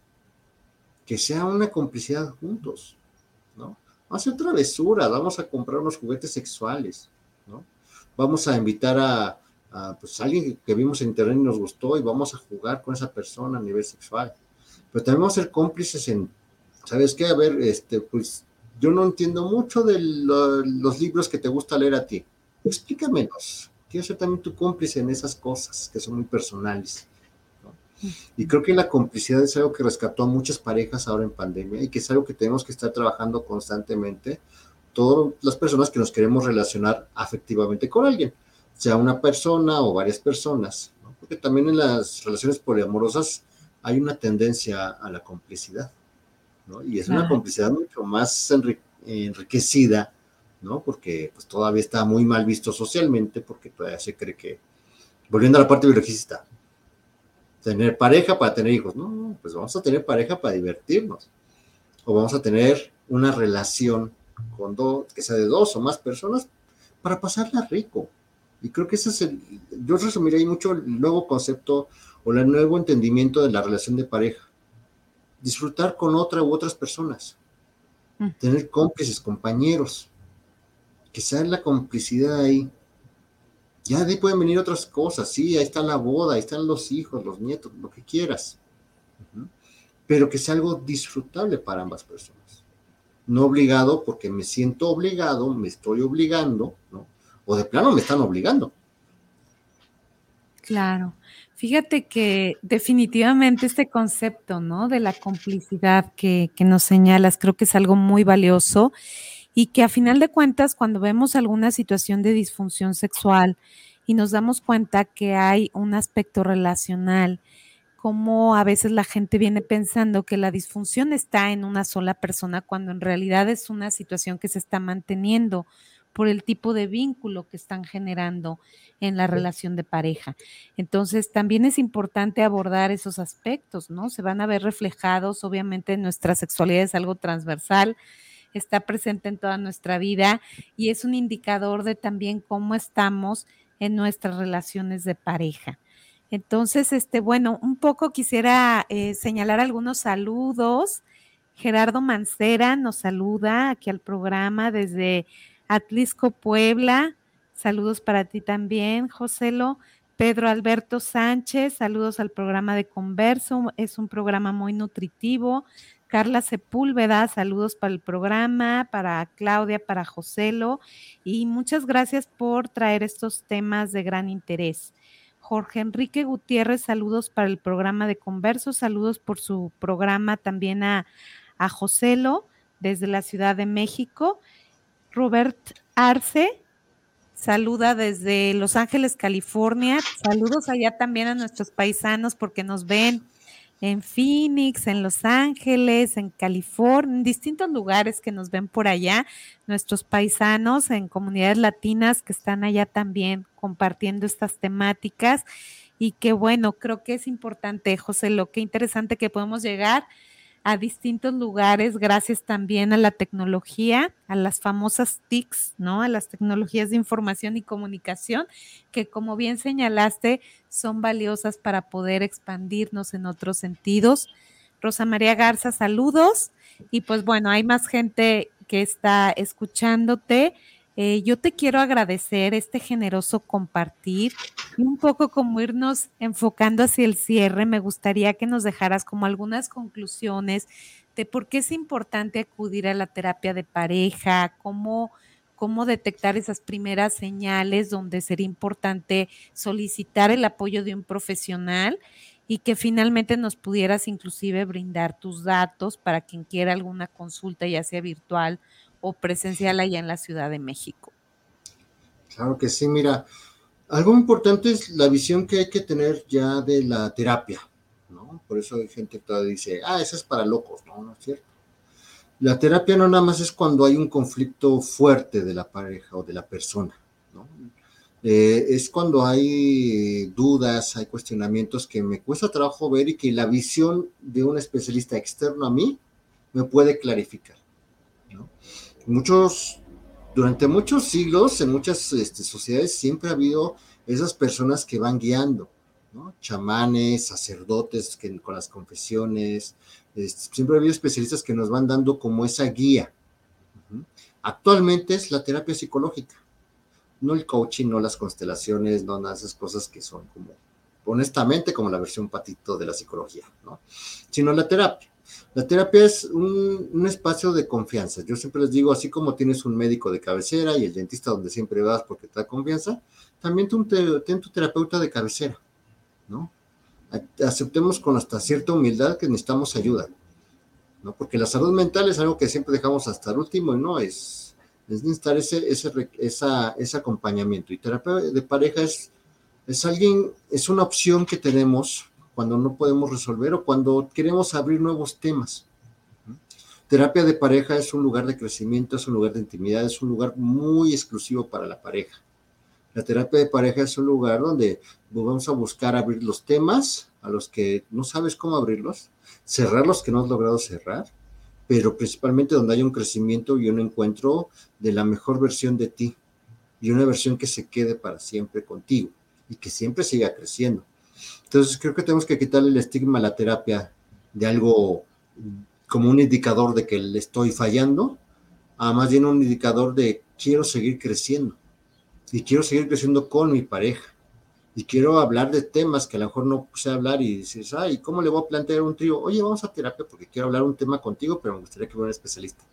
Que sea una complicidad juntos. ¿no? Vamos a hacer travesuras, vamos a comprar unos juguetes sexuales. ¿No? vamos a invitar a, pues, alguien que vimos en internet y nos gustó y vamos a jugar con esa persona a nivel sexual. Pero también vamos a ser cómplices en, ¿sabes qué? A ver, este, pues yo no entiendo mucho de los libros que te gusta leer a ti. Explícamelos. Quiero ser también tu cómplice en esas cosas que son muy personales. Y creo que la complicidad es algo que rescató a muchas parejas ahora en pandemia y que es algo que tenemos que estar trabajando constantemente todas las personas que nos queremos relacionar afectivamente con alguien, sea una persona o varias personas, porque también en las relaciones poliamorosas hay una tendencia a la complicidad, ¿no? y es una complicidad mucho más enriquecida, ¿no? porque pues, todavía está muy mal visto socialmente, porque todavía se cree que, volviendo a la parte biologista, tener pareja para tener hijos, no, pues vamos a tener pareja para divertirnos, o vamos a tener una relación con dos, que sea de dos o más personas, para pasarla rico. Y creo que ese es el, yo resumiría ahí mucho el nuevo concepto o el nuevo entendimiento de la relación de pareja. Disfrutar con otra u otras personas. Mm. Tener cómplices, compañeros. Que sea la complicidad ahí. Ya de ahí pueden venir otras cosas, sí, ahí está la boda, ahí están los hijos, los nietos, lo que quieras. Pero que sea algo disfrutable para ambas personas no obligado porque me siento obligado, me estoy obligando, ¿no? O de plano me están obligando. Claro. Fíjate que definitivamente este concepto, ¿no? De la complicidad que, que nos señalas, creo que es algo muy valioso y que a final de cuentas, cuando vemos alguna situación de disfunción sexual y nos damos cuenta que hay un aspecto relacional, cómo a veces la gente viene pensando que la disfunción está en una sola persona cuando en realidad es una situación que se está manteniendo por el tipo de vínculo que están generando en la relación de pareja. Entonces, también es importante abordar esos aspectos, ¿no? Se van a ver reflejados, obviamente, nuestra sexualidad es algo transversal, está presente en toda nuestra vida y es un indicador de también cómo estamos en nuestras relaciones de pareja. Entonces, este, bueno, un poco quisiera eh, señalar algunos saludos. Gerardo Mancera nos saluda aquí al programa desde Atlisco, Puebla. Saludos para ti también, Joselo. Pedro Alberto Sánchez, saludos al programa de Converso, es un programa muy nutritivo. Carla Sepúlveda, saludos para el programa, para Claudia, para Joselo, y muchas gracias por traer estos temas de gran interés. Jorge Enrique Gutiérrez, saludos para el programa de Converso, saludos por su programa también a, a Joselo desde la Ciudad de México. Robert Arce, saluda desde Los Ángeles, California. Saludos allá también a nuestros paisanos porque nos ven en Phoenix, en Los Ángeles, en California, en distintos lugares que nos ven por allá, nuestros paisanos en comunidades latinas que están allá también compartiendo estas temáticas. Y que bueno, creo que es importante, José, lo que interesante que podemos llegar a distintos lugares gracias también a la tecnología, a las famosas TICs, ¿no? A las tecnologías de información y comunicación, que como bien señalaste, son valiosas para poder expandirnos en otros sentidos. Rosa María Garza, saludos. Y pues bueno, hay más gente que está escuchándote. Eh, yo te quiero agradecer este generoso compartir y un poco como irnos enfocando hacia el cierre. Me gustaría que nos dejaras como algunas conclusiones de por qué es importante acudir a la terapia de pareja, cómo, cómo detectar esas primeras señales donde sería importante solicitar el apoyo de un profesional y que finalmente nos pudieras inclusive brindar tus datos para quien quiera alguna consulta, ya sea virtual o presencial allá en la Ciudad de México. Claro que sí, mira, algo importante es la visión que hay que tener ya de la terapia, ¿no? Por eso hay gente que todavía dice, ah, eso es para locos, no, no es cierto. La terapia no nada más es cuando hay un conflicto fuerte de la pareja o de la persona, ¿no? Eh, es cuando hay dudas, hay cuestionamientos que me cuesta trabajo ver y que la visión de un especialista externo a mí me puede clarificar. Muchos, durante muchos siglos, en muchas este, sociedades, siempre ha habido esas personas que van guiando, ¿no? Chamanes, sacerdotes que, con las confesiones, este, siempre ha habido especialistas que nos van dando como esa guía. Actualmente es la terapia psicológica, no el coaching, no las constelaciones, no esas cosas que son como, honestamente, como la versión patito de la psicología, ¿no? Sino la terapia. La terapia es un, espacio de confianza. Yo siempre les digo, así como tienes un médico de cabecera y el dentista donde siempre vas porque te da confianza, también ten, ten tu terapeuta de cabecera, ¿no? Aceptemos con hasta cierta humildad que necesitamos ayuda, ¿no? Porque la salud mental es algo que siempre dejamos hasta el último y no es, es necesitar ese, ese acompañamiento. Y terapia de pareja es, es alguien, es una opción que tenemos cuando no podemos resolver o cuando queremos abrir nuevos temas. Terapia de pareja es un lugar de crecimiento, es un lugar de intimidad, es un lugar muy exclusivo para la pareja. La terapia de pareja es un lugar donde vamos a buscar abrir los temas a los que no sabes cómo abrirlos, cerrar los que no has logrado cerrar, pero principalmente donde hay un crecimiento y un encuentro de la mejor versión de ti y una versión que se quede para siempre contigo y que siempre siga creciendo. Entonces creo que tenemos que quitarle el estigma a la terapia de algo como un indicador de que le estoy fallando, a más bien un indicador de quiero seguir creciendo y quiero seguir creciendo con mi pareja y quiero hablar de temas que a lo mejor no sé hablar y dices, ay, ¿cómo le voy a plantear un trío? Oye, vamos a terapia porque quiero hablar un tema contigo, pero me gustaría que fuera un especialista.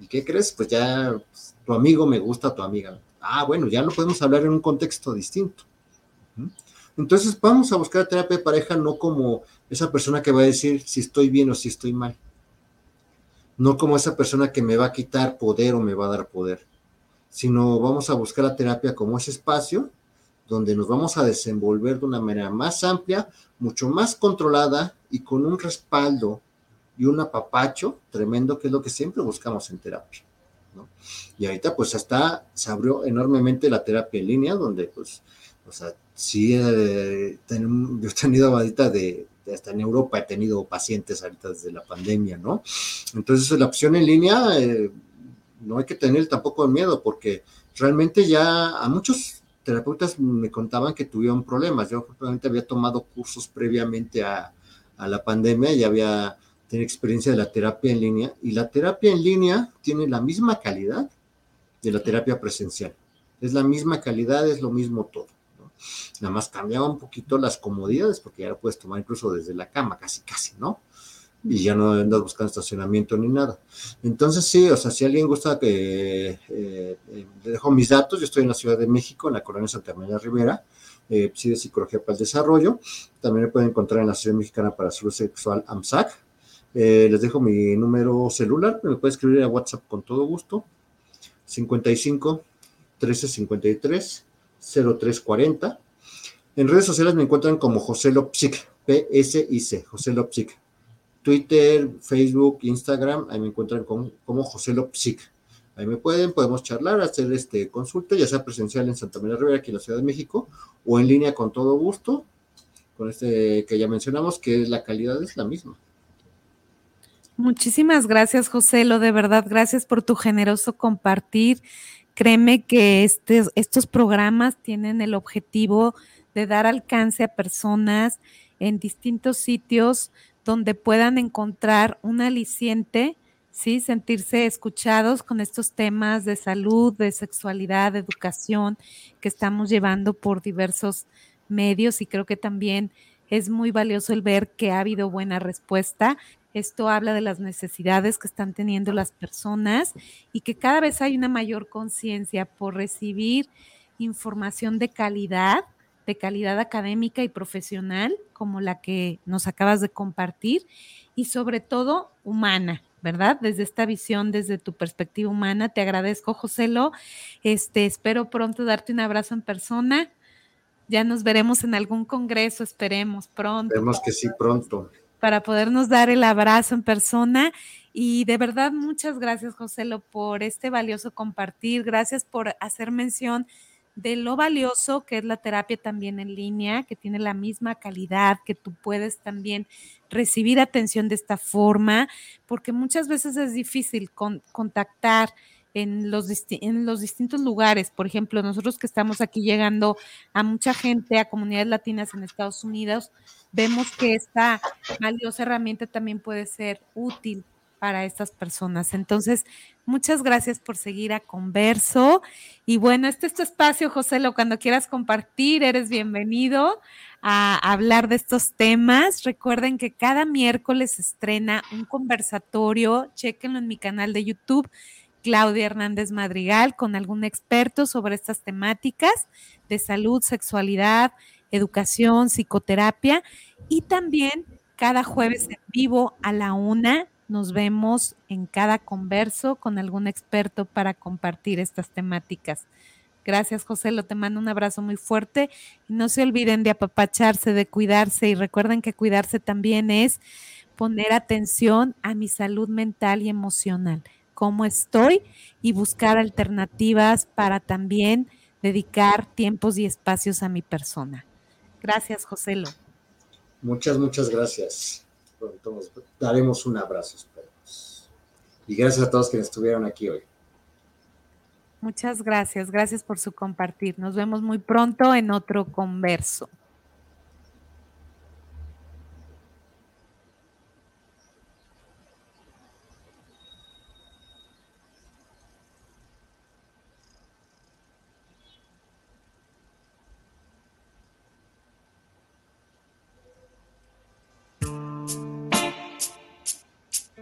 ¿Y qué crees? Pues ya pues, tu amigo me gusta, tu amiga. Ah, bueno, ya lo podemos hablar en un contexto distinto. Entonces vamos a buscar terapia de pareja no como esa persona que va a decir si estoy bien o si estoy mal. No como esa persona que me va a quitar poder o me va a dar poder, sino vamos a buscar la terapia como ese espacio donde nos vamos a desenvolver de una manera más amplia, mucho más controlada y con un respaldo y un apapacho tremendo, que es lo que siempre buscamos en terapia. Y ahorita pues hasta se abrió enormemente la terapia en línea, donde pues, o sea, sí, yo he tenido ahorita de, hasta en Europa he tenido pacientes ahorita desde la pandemia, ¿no? Entonces la opción en línea eh, no hay que tener tampoco miedo porque realmente ya a muchos terapeutas me contaban que tuvieron problemas. Yo probablemente había tomado cursos previamente a, la pandemia y había tenido experiencia de la terapia en línea y la terapia en línea tiene la misma calidad de la terapia presencial. Es la misma calidad, es lo mismo todo. Nada más cambiaba un poquito las comodidades, porque ya lo puedes tomar incluso desde la cama, casi, casi, ¿no? Y ya no andas buscando estacionamiento ni nada. Entonces, sí, o sea, si alguien gusta que eh, eh, le dejo mis datos, yo estoy en la Ciudad de México, en la colonia Santa María Rivera, eh, de Psicología para el Desarrollo. También me pueden encontrar en la Ciudad Mexicana para Salud Sexual AMSAC. Eh, les dejo mi número celular, me puede escribir a WhatsApp con todo gusto. 55 13 53 0340. En redes sociales me encuentran como José Lopsic, P-S-I-C, José Lopsic. Twitter, Facebook, Instagram, ahí me encuentran como, como José Lopsic. Ahí me pueden, podemos charlar, hacer este consulta, ya sea presencial en Santa María Rivera, aquí en la Ciudad de México, o en línea con todo gusto, con este que ya mencionamos, que la calidad es la misma. Muchísimas gracias, José. Lo de verdad, gracias por tu generoso compartir. Créeme que este, estos programas tienen el objetivo de dar alcance a personas en distintos sitios donde puedan encontrar un aliciente, ¿sí? sentirse escuchados con estos temas de salud, de sexualidad, de educación que estamos llevando por diversos medios y creo que también es muy valioso el ver que ha habido buena respuesta. Esto habla de las necesidades que están teniendo las personas y que cada vez hay una mayor conciencia por recibir información de calidad de calidad académica y profesional como la que nos acabas de compartir y sobre todo humana, ¿verdad? Desde esta visión, desde tu perspectiva humana, te agradezco, Joselo. Este, espero pronto darte un abrazo en persona. Ya nos veremos en algún congreso, esperemos pronto. Esperemos que sí, pronto. Para podernos dar el abrazo en persona. Y de verdad, muchas gracias, Joselo, por este valioso compartir. Gracias por hacer mención de lo valioso que es la terapia también en línea, que tiene la misma calidad, que tú puedes también recibir atención de esta forma, porque muchas veces es difícil contactar en los, en los distintos lugares. Por ejemplo, nosotros que estamos aquí llegando a mucha gente, a comunidades latinas en Estados Unidos, vemos que esta valiosa herramienta también puede ser útil para estas personas. Entonces, muchas gracias por seguir a Converso. Y bueno, este es tu espacio, José, lo cuando quieras compartir, eres bienvenido a hablar de estos temas. Recuerden que cada miércoles estrena un conversatorio, chequenlo en mi canal de YouTube. Claudia Hernández Madrigal con algún experto sobre estas temáticas de salud, sexualidad, educación, psicoterapia y también cada jueves en vivo a la una nos vemos en cada converso con algún experto para compartir estas temáticas. Gracias, José. Lo te mando un abrazo muy fuerte. Y no se olviden de apapacharse, de cuidarse. Y recuerden que cuidarse también es poner atención a mi salud mental y emocional. Cómo estoy y buscar alternativas para también dedicar tiempos y espacios a mi persona. Gracias, José. Muchas, muchas gracias daremos un abrazo, esperemos. Y gracias a todos quienes estuvieron aquí hoy. Muchas gracias, gracias por su compartir. Nos vemos muy pronto en otro converso.